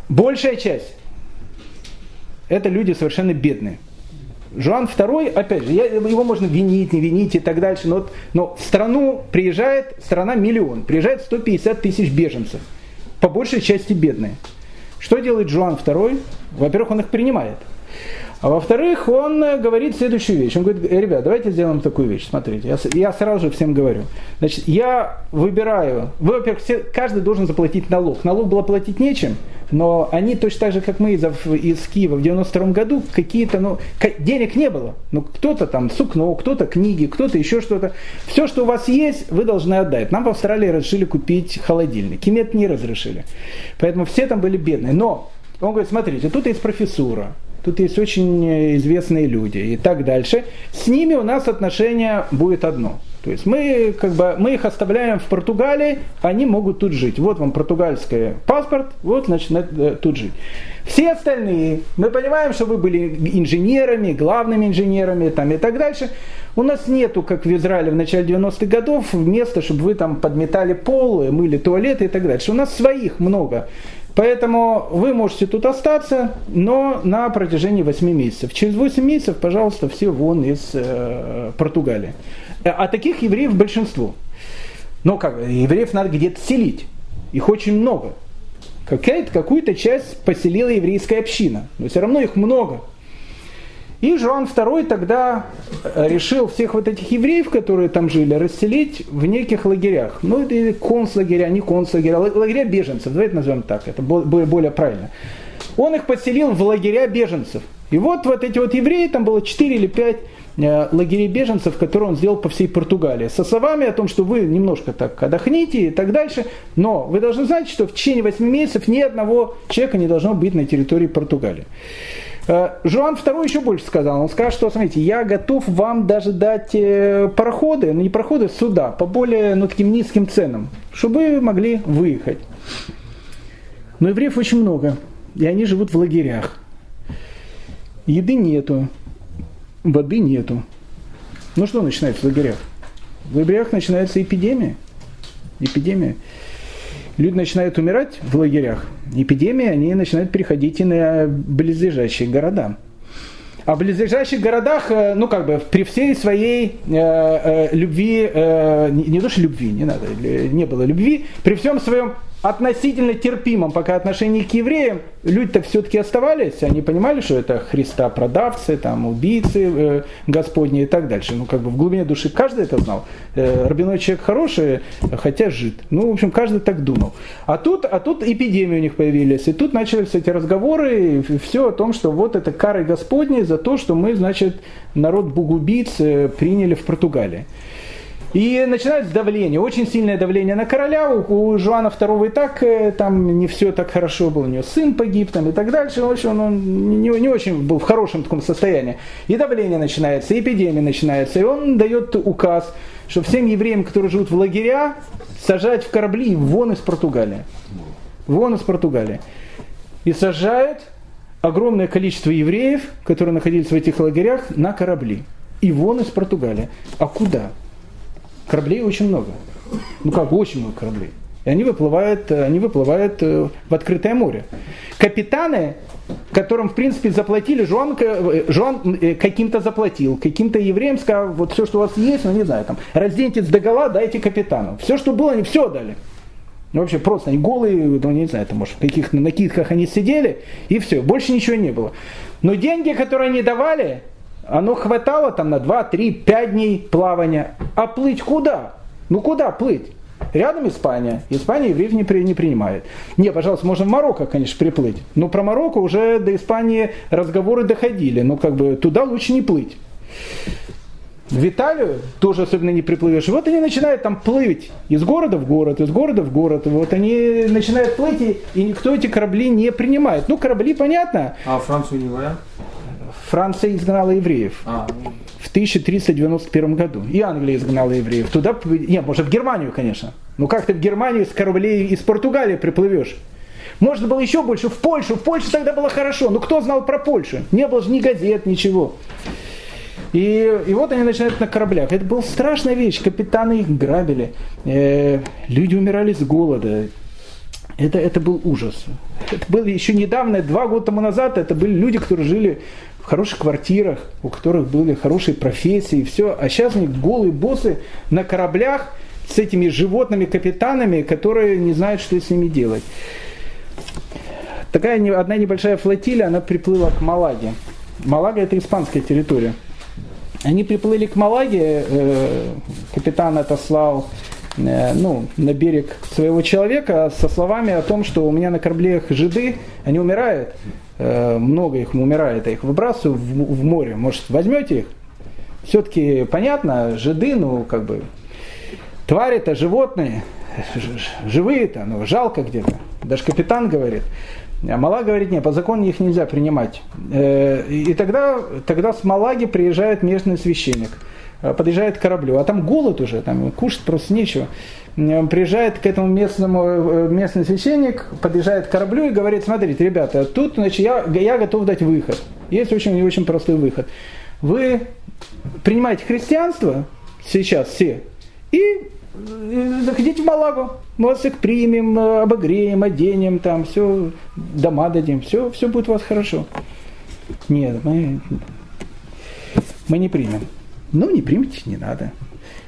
S1: Большая часть – это люди совершенно бедные. Жуан II, опять же, его можно винить, не винить и так дальше, но, но в страну приезжает, страна миллион, приезжает 150 тысяч беженцев, по большей части бедные. Что делает Жуан II? Во-первых, он их принимает. А во-вторых, он э, говорит следующую вещь. Он говорит, ребят, давайте сделаем такую вещь. Смотрите, я, я сразу же всем говорю. Значит, я выбираю, вы, во-первых, все, каждый должен заплатить налог. Налог было платить нечем, но они точно так же, как мы из, из Киева в 92 году, какие-то, ну, денег не было. Ну, кто-то там сукно, кто-то книги, кто-то еще что-то. Все, что у вас есть, вы должны отдать. Нам в Австралии разрешили купить холодильник. Кимет не разрешили. Поэтому все там были бедные. Но он говорит, смотрите, тут есть профессура, тут есть очень известные люди и так дальше. С ними у нас отношение будет одно. То есть мы, как бы, мы их оставляем в Португалии, они могут тут жить. Вот вам португальский паспорт, вот, значит, э, тут жить. Все остальные, мы понимаем, что вы были инженерами, главными инженерами там, и так дальше. У нас нету, как в Израиле в начале 90-х годов, места, чтобы вы там подметали пол, мыли туалеты и так дальше. У нас своих много. Поэтому вы можете тут остаться, но на протяжении 8 месяцев. Через 8 месяцев, пожалуйста, все вон из э, Португалии. А таких евреев большинство. Но как, евреев надо где-то селить. Их очень много. Какую-то часть поселила еврейская община. Но все равно их много. И Жуан II тогда э, решил всех вот этих евреев, которые там жили, расселить в неких лагерях. Ну, это концлагеря, не концлагеря, лагеря беженцев, давайте назовем так, это более правильно. Он их поселил в лагеря беженцев. И вот вот эти вот евреи, там было 4 или 5 э, лагерей беженцев, которые он сделал по всей Португалии. Со словами о том, что вы немножко так отдохните и так дальше, но вы должны знать, что в течение 8 месяцев ни одного человека не должно быть на территории Португалии. Э, Жуан II еще больше сказал. Он сказал, что, смотрите, я готов вам даже дать э, пароходы, ну не пароходы, суда, по более ну, таким низким ценам, чтобы вы могли выехать. Но евреев очень много, и они живут в лагерях. Еды нету, воды нету. Ну что начинается в лагерях? В лагерях начинается эпидемия. Эпидемия люди начинают умирать в лагерях, эпидемии, они начинают переходить и на близлежащие города. А в близлежащих городах, э, ну как бы при всей своей э, э, любви, э, не, не то что любви, не надо, не было любви, при всем своем относительно терпимом пока отношении к евреям, люди-то все-таки оставались, они понимали, что это Христа продавцы, там, убийцы э, Господни и так дальше. Ну, как бы в глубине души каждый это знал. Э, Рабиной человек хороший, хотя жид. Ну, в общем, каждый так думал. А тут, а тут эпидемии у них появились, и тут начались эти разговоры, и все о том, что вот это кары Господни за то, что мы, значит, народ богубийц приняли в Португалии. И начинается давление, очень сильное давление на короля. У, у Жуана II и так э, там не все так хорошо было, у него сын погиб там, и так дальше. В общем, он не, не очень был в хорошем таком состоянии. И давление начинается, и эпидемия начинается. И он дает указ, что всем евреям, которые живут в лагеря, сажать в корабли вон из Португалии. Вон из Португалии. И сажает огромное количество евреев, которые находились в этих лагерях, на корабли. И вон из Португалии. А куда? Кораблей очень много. Ну как, очень много кораблей. И они выплывают, э, они выплывают э, в открытое море. Капитаны, которым, в принципе, заплатили, Жуан, э, Жуан каким-то заплатил, каким-то евреям сказал, вот все, что у вас есть, ну не знаю, там, разденьтесь догола, дайте капитану. Все, что было, они все дали. Вообще просто они голые, ну не знаю, это может в каких-то накидках они сидели, и все, больше ничего не было. Но деньги, которые они давали, оно хватало там на 2, 3, 5 дней плавания. А плыть куда? Ну куда плыть? Рядом Испания. Испания евреев не, при, не принимает. Не, пожалуйста, можно в Марокко, конечно, приплыть. Но про Марокко уже до Испании разговоры доходили. Ну, как бы, туда лучше не плыть. В Италию тоже особенно не приплывешь. Вот они начинают там плыть из города в город, из города в город. Вот они начинают плыть, и, и никто эти корабли не принимает. Ну, корабли, понятно.
S3: А Францию не вариант?
S1: Франция изгнала евреев. А, ну в 1391 году. И Англия изгнала евреев. Туда, не, может, в Германию, конечно. Ну как ты в Германию с кораблей из Португалии приплывешь? Можно было еще больше в Польшу. В Польше тогда было хорошо. Но кто знал про Польшу? Не было же ни газет, ничего. И, и вот они начинают на кораблях. Это была страшная вещь. Капитаны их грабили. Э, люди умирали с голода. Это, это был ужас. Это было еще недавно, два года тому назад, это были люди, которые жили в хороших квартирах, у которых были хорошие профессии, и все. А сейчас они голые боссы на кораблях с этими животными капитанами, которые не знают, что с ними делать. Такая одна небольшая флотилия, она приплыла к Малаге. Малага это испанская территория. Они приплыли к Малаге, э, капитан отослал ну, на берег своего человека со словами о том, что у меня на кораблях жиды, они умирают, Э, много их умирает, я их выбрасываю в, море. Может, возьмете их? Все-таки понятно, жиды, ну, как бы, твари-то животные, живые-то, ну, жалко где-то. Даже капитан говорит. А Мала говорит, нет, по закону их нельзя принимать. Э, и тогда, тогда с Малаги приезжает местный священник, э, подъезжает к кораблю, а там голод уже, там кушать просто нечего. Э, приезжает к этому местному, э, местный священник, подъезжает к кораблю и говорит, смотрите, ребята, тут значит, я, я готов дать выход. Есть очень, очень простой выход. Вы принимаете христианство сейчас все и э, заходите в Малагу, мы вас их примем, обогреем, оденем, там все, дома дадим, все, все будет у вас хорошо. Нет, мы, мы не примем. Ну, не примите, не надо.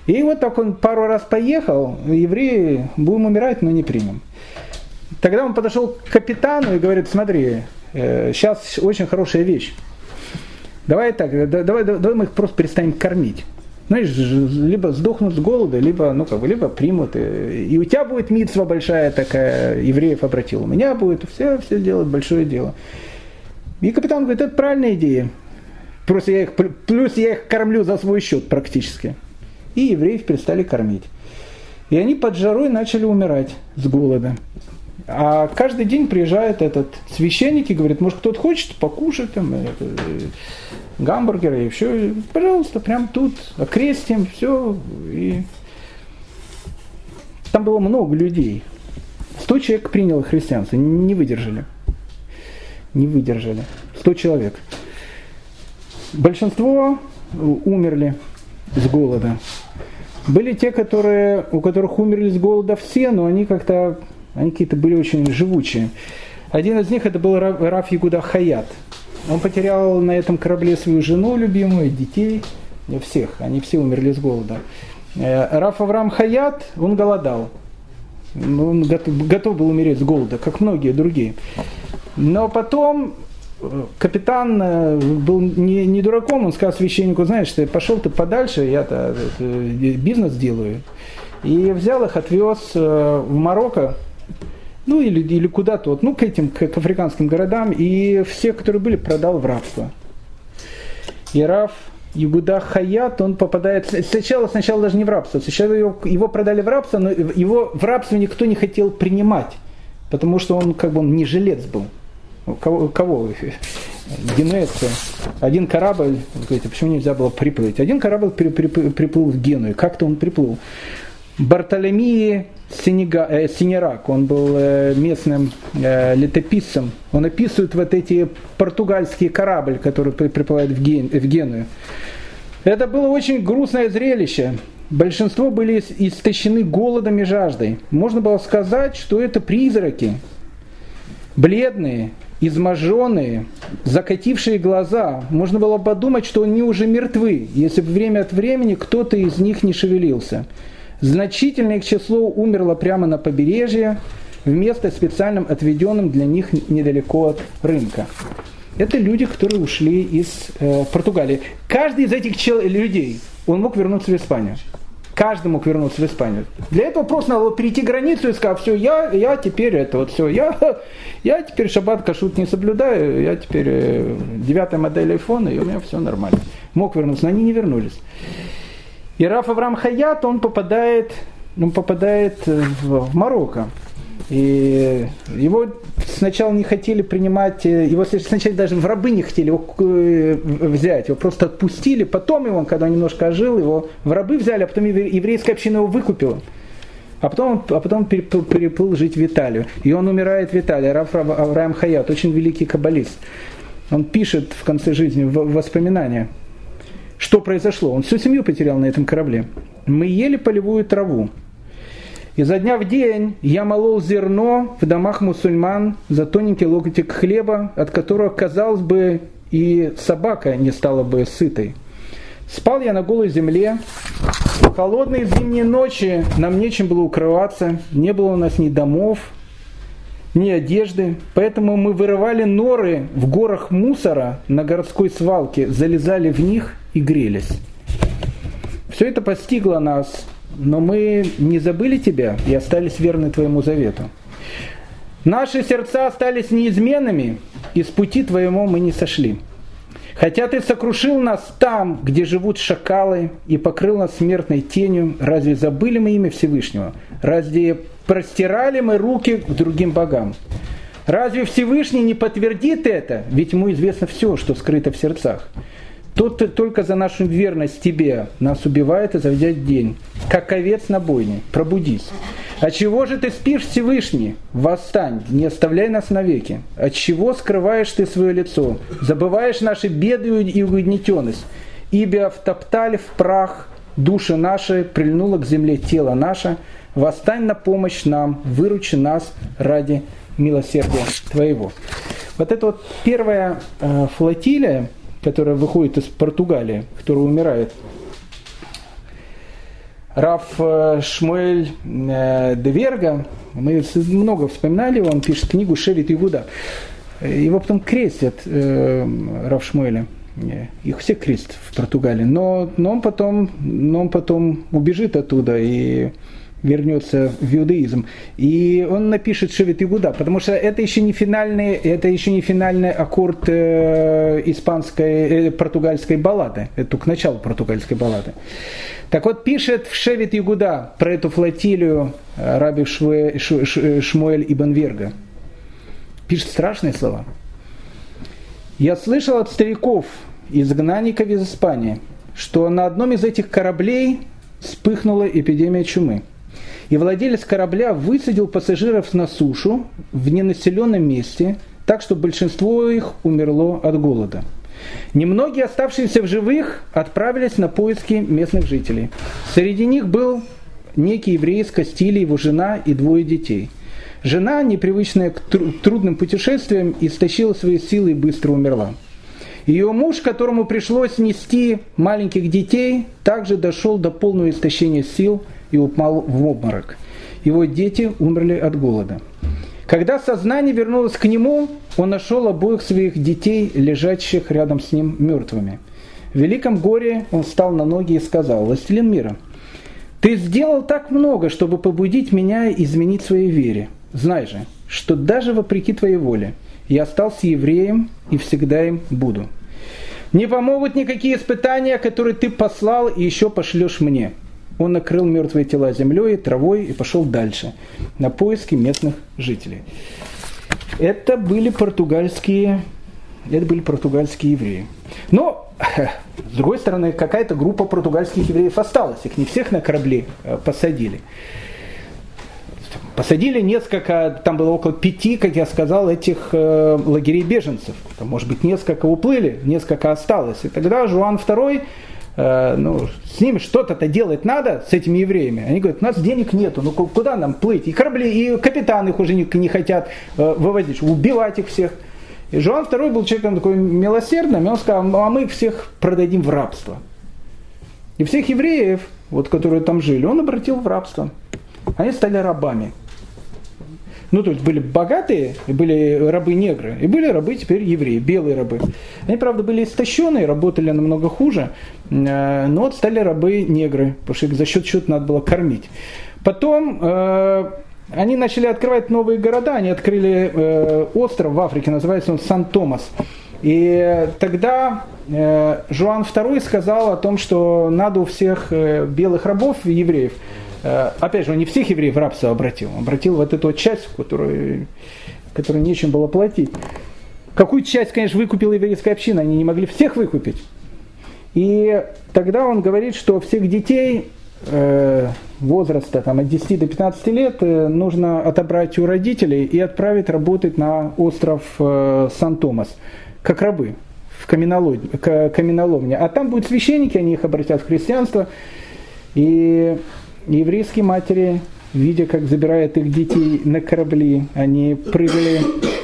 S1: И вот так он пару раз поехал, евреи, будем умирать, но не примем. Тогда он подошел к капитану и говорит, смотри, сейчас э, очень хорошая вещь. Давай так, давай, давай мы их просто перестанем кормить. Знаешь, либо сдохнут с голода, либо, ну, как бы, либо примут. И у тебя будет митсва большая такая, евреев обратил. У меня будет, все, все делают большое дело. И капитан говорит, это правильная идея. Просто я их, плюс я их кормлю за свой счет практически и евреев перестали кормить. И они под жарой начали умирать с голода. А каждый день приезжает этот священник и говорит, может кто-то хочет покушать там, это, гамбургеры и все, пожалуйста, прям тут окрестим, все. И там было много людей. Сто человек приняло христианство, не выдержали. Не выдержали. Сто человек. Большинство умерли с голода. Были те, которые, у которых умерли с голода все, но они как-то, они какие-то были очень живучие. Один из них это был Раф Ягуда Хаят. Он потерял на этом корабле свою жену любимую, детей, всех, они все умерли с голода. Э, Раф Авраам Хаят, он голодал. Он готов, готов был умереть с голода, как многие другие. Но потом капитан э, был не, не дураком, он сказал священнику, знаешь, ты пошел ты подальше, я-то бизнес делаю. И взял их, отвез э, в Марокко, ну или, или куда-то, вот, ну к этим, к, к африканским городам, и все, которые были, продал в рабство. И Раф Ягуда Хаят, он попадает, сначала, сначала даже не в рабство, сначала его, его продали в рабство, но его в рабство никто не хотел принимать, потому что он как бы он не жилец был. Кого, кого? Генуэзцы. Один корабль, говорите, почему нельзя было приплыть? Один корабль при, при, приплыл в Геную. Как-то он приплыл. Бартоломеи Сенега, э, Синерак, он был э, местным э, летописцем. Он описывает вот эти португальские корабли, которые приплывают в, Ген, в Геную. Это было очень грустное зрелище. Большинство были истощены голодом и жаждой. Можно было сказать, что это призраки, бледные, изможенные, закатившие глаза. Можно было подумать, что они уже мертвы, если бы время от времени кто-то из них не шевелился. Значительное их число умерло прямо на побережье, в место специальным отведенным для них недалеко от рынка. Это люди, которые ушли из э, Португалии. Каждый из этих чел- людей, он мог вернуться в Испанию. Каждый мог вернуться в Испанию. Для этого просто надо было перейти границу и сказать, все, я, я теперь это вот все, я, (laughs) я теперь шаббат кашут не соблюдаю, я теперь э, девятая модель айфона, и у меня все нормально. Мог вернуться, но они не вернулись. И Раф Авраам Хаят, он попадает, он попадает в, в Марокко. И его сначала не хотели принимать, э, его сначала даже в рабы не хотели его э, взять, его просто отпустили. Потом его, когда он немножко ожил, его в рабы взяли, а потом еврейская община его выкупила. А потом, а потом переплыл, переплыл жить в Италию. И он умирает в Италии. Раф Авраам Хаят, очень великий каббалист. Он пишет в конце жизни воспоминания, что произошло. Он всю семью потерял на этом корабле. Мы ели полевую траву. Изо дня в день я молол зерно в домах мусульман за тоненький локотик хлеба, от которого, казалось бы, и собака не стала бы сытой. Спал я на голой земле. В холодные зимние ночи нам нечем было укрываться, не было у нас ни домов, ни одежды, поэтому мы вырывали норы в горах мусора на городской свалке, залезали в них и грелись. Все это постигло нас но мы не забыли тебя и остались верны твоему завету. Наши сердца остались неизменными, и с пути твоему мы не сошли. Хотя ты сокрушил нас там, где живут шакалы, и покрыл нас смертной тенью, разве забыли мы имя Всевышнего? Разве простирали мы руки к другим богам? Разве Всевышний не подтвердит это? Ведь ему известно все, что скрыто в сердцах. Тот только за нашу верность тебе нас убивает и заведет день. Как овец на бойне. Пробудись. А чего же ты спишь, Всевышний? Восстань, не оставляй нас навеки. От чего скрываешь ты свое лицо? Забываешь наши беды и угнетенность. Ибо втоптали в прах души наши, прильнуло к земле тело наше. Восстань на помощь нам, выручи нас ради милосердия Твоего. Вот это вот первая э, флотилия, которая выходит из Португалии, которая умирает. Раф э, Шмуэль э, Деверга, мы много вспоминали он пишет книгу «Шевит Игуда». Его потом крестят, э, Раф Шмуэля. Их все крестят в Португалии. Но, но, он потом, но он потом убежит оттуда и вернется в иудаизм. И он напишет Шевит Игуда, потому что это еще не финальный, это еще не финальный аккорд э, испанской, э, португальской баллады. Это только начало португальской баллады. Так вот, пишет в Шевит Игуда про эту флотилию э, раби Шве, Ш, Ш, Шмуэль Ибн Верга. Пишет страшные слова. Я слышал от стариков, изгнанников из Испании, что на одном из этих кораблей вспыхнула эпидемия чумы – и владелец корабля высадил пассажиров на сушу в ненаселенном месте, так что большинство их умерло от голода. Немногие оставшиеся в живых отправились на поиски местных жителей. Среди них был некий еврей из Кастилии, его жена и двое детей. Жена, непривычная к трудным путешествиям, истощила свои силы и быстро умерла. Ее муж, которому пришлось нести маленьких детей, также дошел до полного истощения сил и упал в обморок. Его дети умерли от голода. Когда сознание вернулось к нему, он нашел обоих своих детей, лежащих рядом с ним мертвыми. В великом горе он встал на ноги и сказал, «Властелин мира, ты сделал так много, чтобы побудить меня изменить своей вере. Знай же, что даже вопреки твоей воле я остался евреем и всегда им буду. Не помогут никакие испытания, которые ты послал и еще пошлешь мне он накрыл мертвые тела землей, травой и пошел дальше на поиски местных жителей. Это были португальские, это были португальские евреи. Но, (laughs) с другой стороны, какая-то группа португальских евреев осталась. Их не всех на корабли э, посадили. Посадили несколько, там было около пяти, как я сказал, этих э, лагерей беженцев. Там, может быть, несколько уплыли, несколько осталось. И тогда Жуан II Э, ну, с ними что-то-то делать надо, с этими евреями. Они говорят, у нас денег нету, ну куда нам плыть? И корабли, и капитаны их уже не, не хотят э, вывозить, убивать их всех. И Жуан II был человеком такой милосердным, и он сказал, а мы их всех продадим в рабство. И всех евреев, вот, которые там жили, он обратил в рабство. Они стали рабами. Ну, то есть были богатые, и были рабы-негры, и были рабы теперь евреи, белые рабы. Они, правда, были истощенные, работали намного хуже, э, но вот стали рабы-негры, потому что их за счет чего-то надо было кормить. Потом э, они начали открывать новые города, они открыли э, остров в Африке, называется он Сан-Томас. И тогда э, Жуан II сказал о том, что надо у всех э, белых рабов, евреев, Э, опять же, он не всех евреев в рабство обратил, он обратил вот эту вот часть, которую, которой нечем было платить. Какую часть, конечно, выкупила еврейская община, они не могли всех выкупить. И тогда он говорит, что всех детей э, возраста там, от 10 до 15 лет э, нужно отобрать у родителей и отправить работать на остров э, Сан-Томас, как рабы в каменоломне. А там будут священники, они их обратят в христианство. И еврейские матери, видя, как забирают их детей на корабли, они прыгали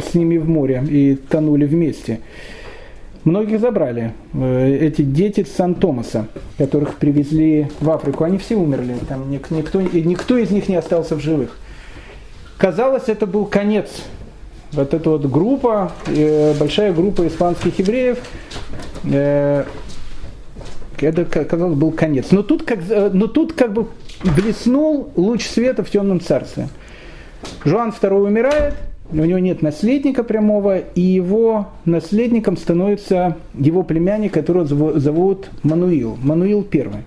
S1: с ними в море и тонули вместе. Многих забрали. Э, эти дети Сан-Томаса, которых привезли в Африку, они все умерли. Там никто, никто из них не остался в живых. Казалось, это был конец. Вот эта вот группа, э, большая группа испанских евреев, э, это, казалось, был конец. Но тут, как, но тут как бы блеснул луч света в темном царстве. Жуан II умирает, у него нет наследника прямого, и его наследником становится его племянник, которого зовут Мануил, Мануил I.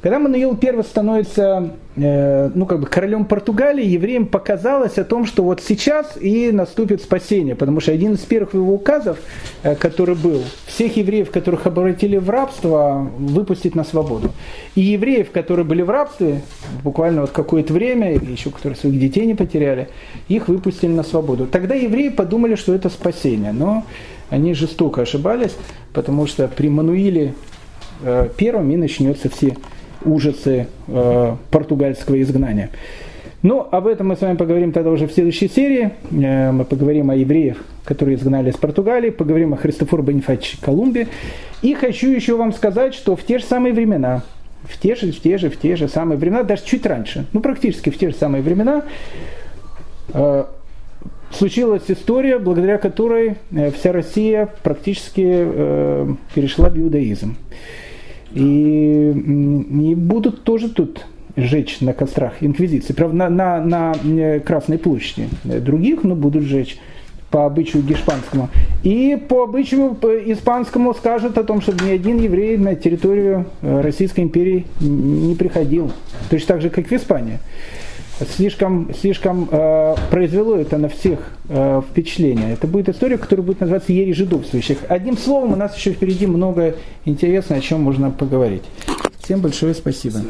S1: Когда Мануил I становится э, ну, как бы королем Португалии, евреям показалось о том, что вот сейчас и наступит спасение, потому что один из первых его указов, э, который был, всех евреев, которых обратили в рабство, выпустить на свободу. И евреев, которые были в рабстве, буквально вот какое-то время, или еще которые своих детей не потеряли, их выпустили на свободу. Тогда евреи подумали, что это спасение, но они жестоко ошибались, потому что при Мануиле э, первом и начнется все ужасы э, португальского изгнания. Но об этом мы с вами поговорим тогда уже в следующей серии. Э, мы поговорим о евреях, которые изгнали из Португалии, поговорим о Христофоре Бонифаче Колумбе. И хочу еще вам сказать, что в те же самые времена, в те же, в те же, в те же самые времена, даже чуть раньше, ну практически в те же самые времена, э, случилась история, благодаря которой вся Россия практически перешла в иудаизм. И, и будут тоже тут сжечь на кострах инквизиции. Правда, на, на, на э, Красной площади. Других, но будут сжечь по обычаю гешпанскому. И по обычаю испанскому скажут о том, что ни один еврей на территорию э, Российской империи не приходил. Точно так же, как в Испании слишком, слишком э, произвело это на всех э, впечатление. Это будет история, которая будет называться «Ери жидовствующих». Одним словом, у нас еще впереди много интересного, о чем можно поговорить. Всем большое спасибо.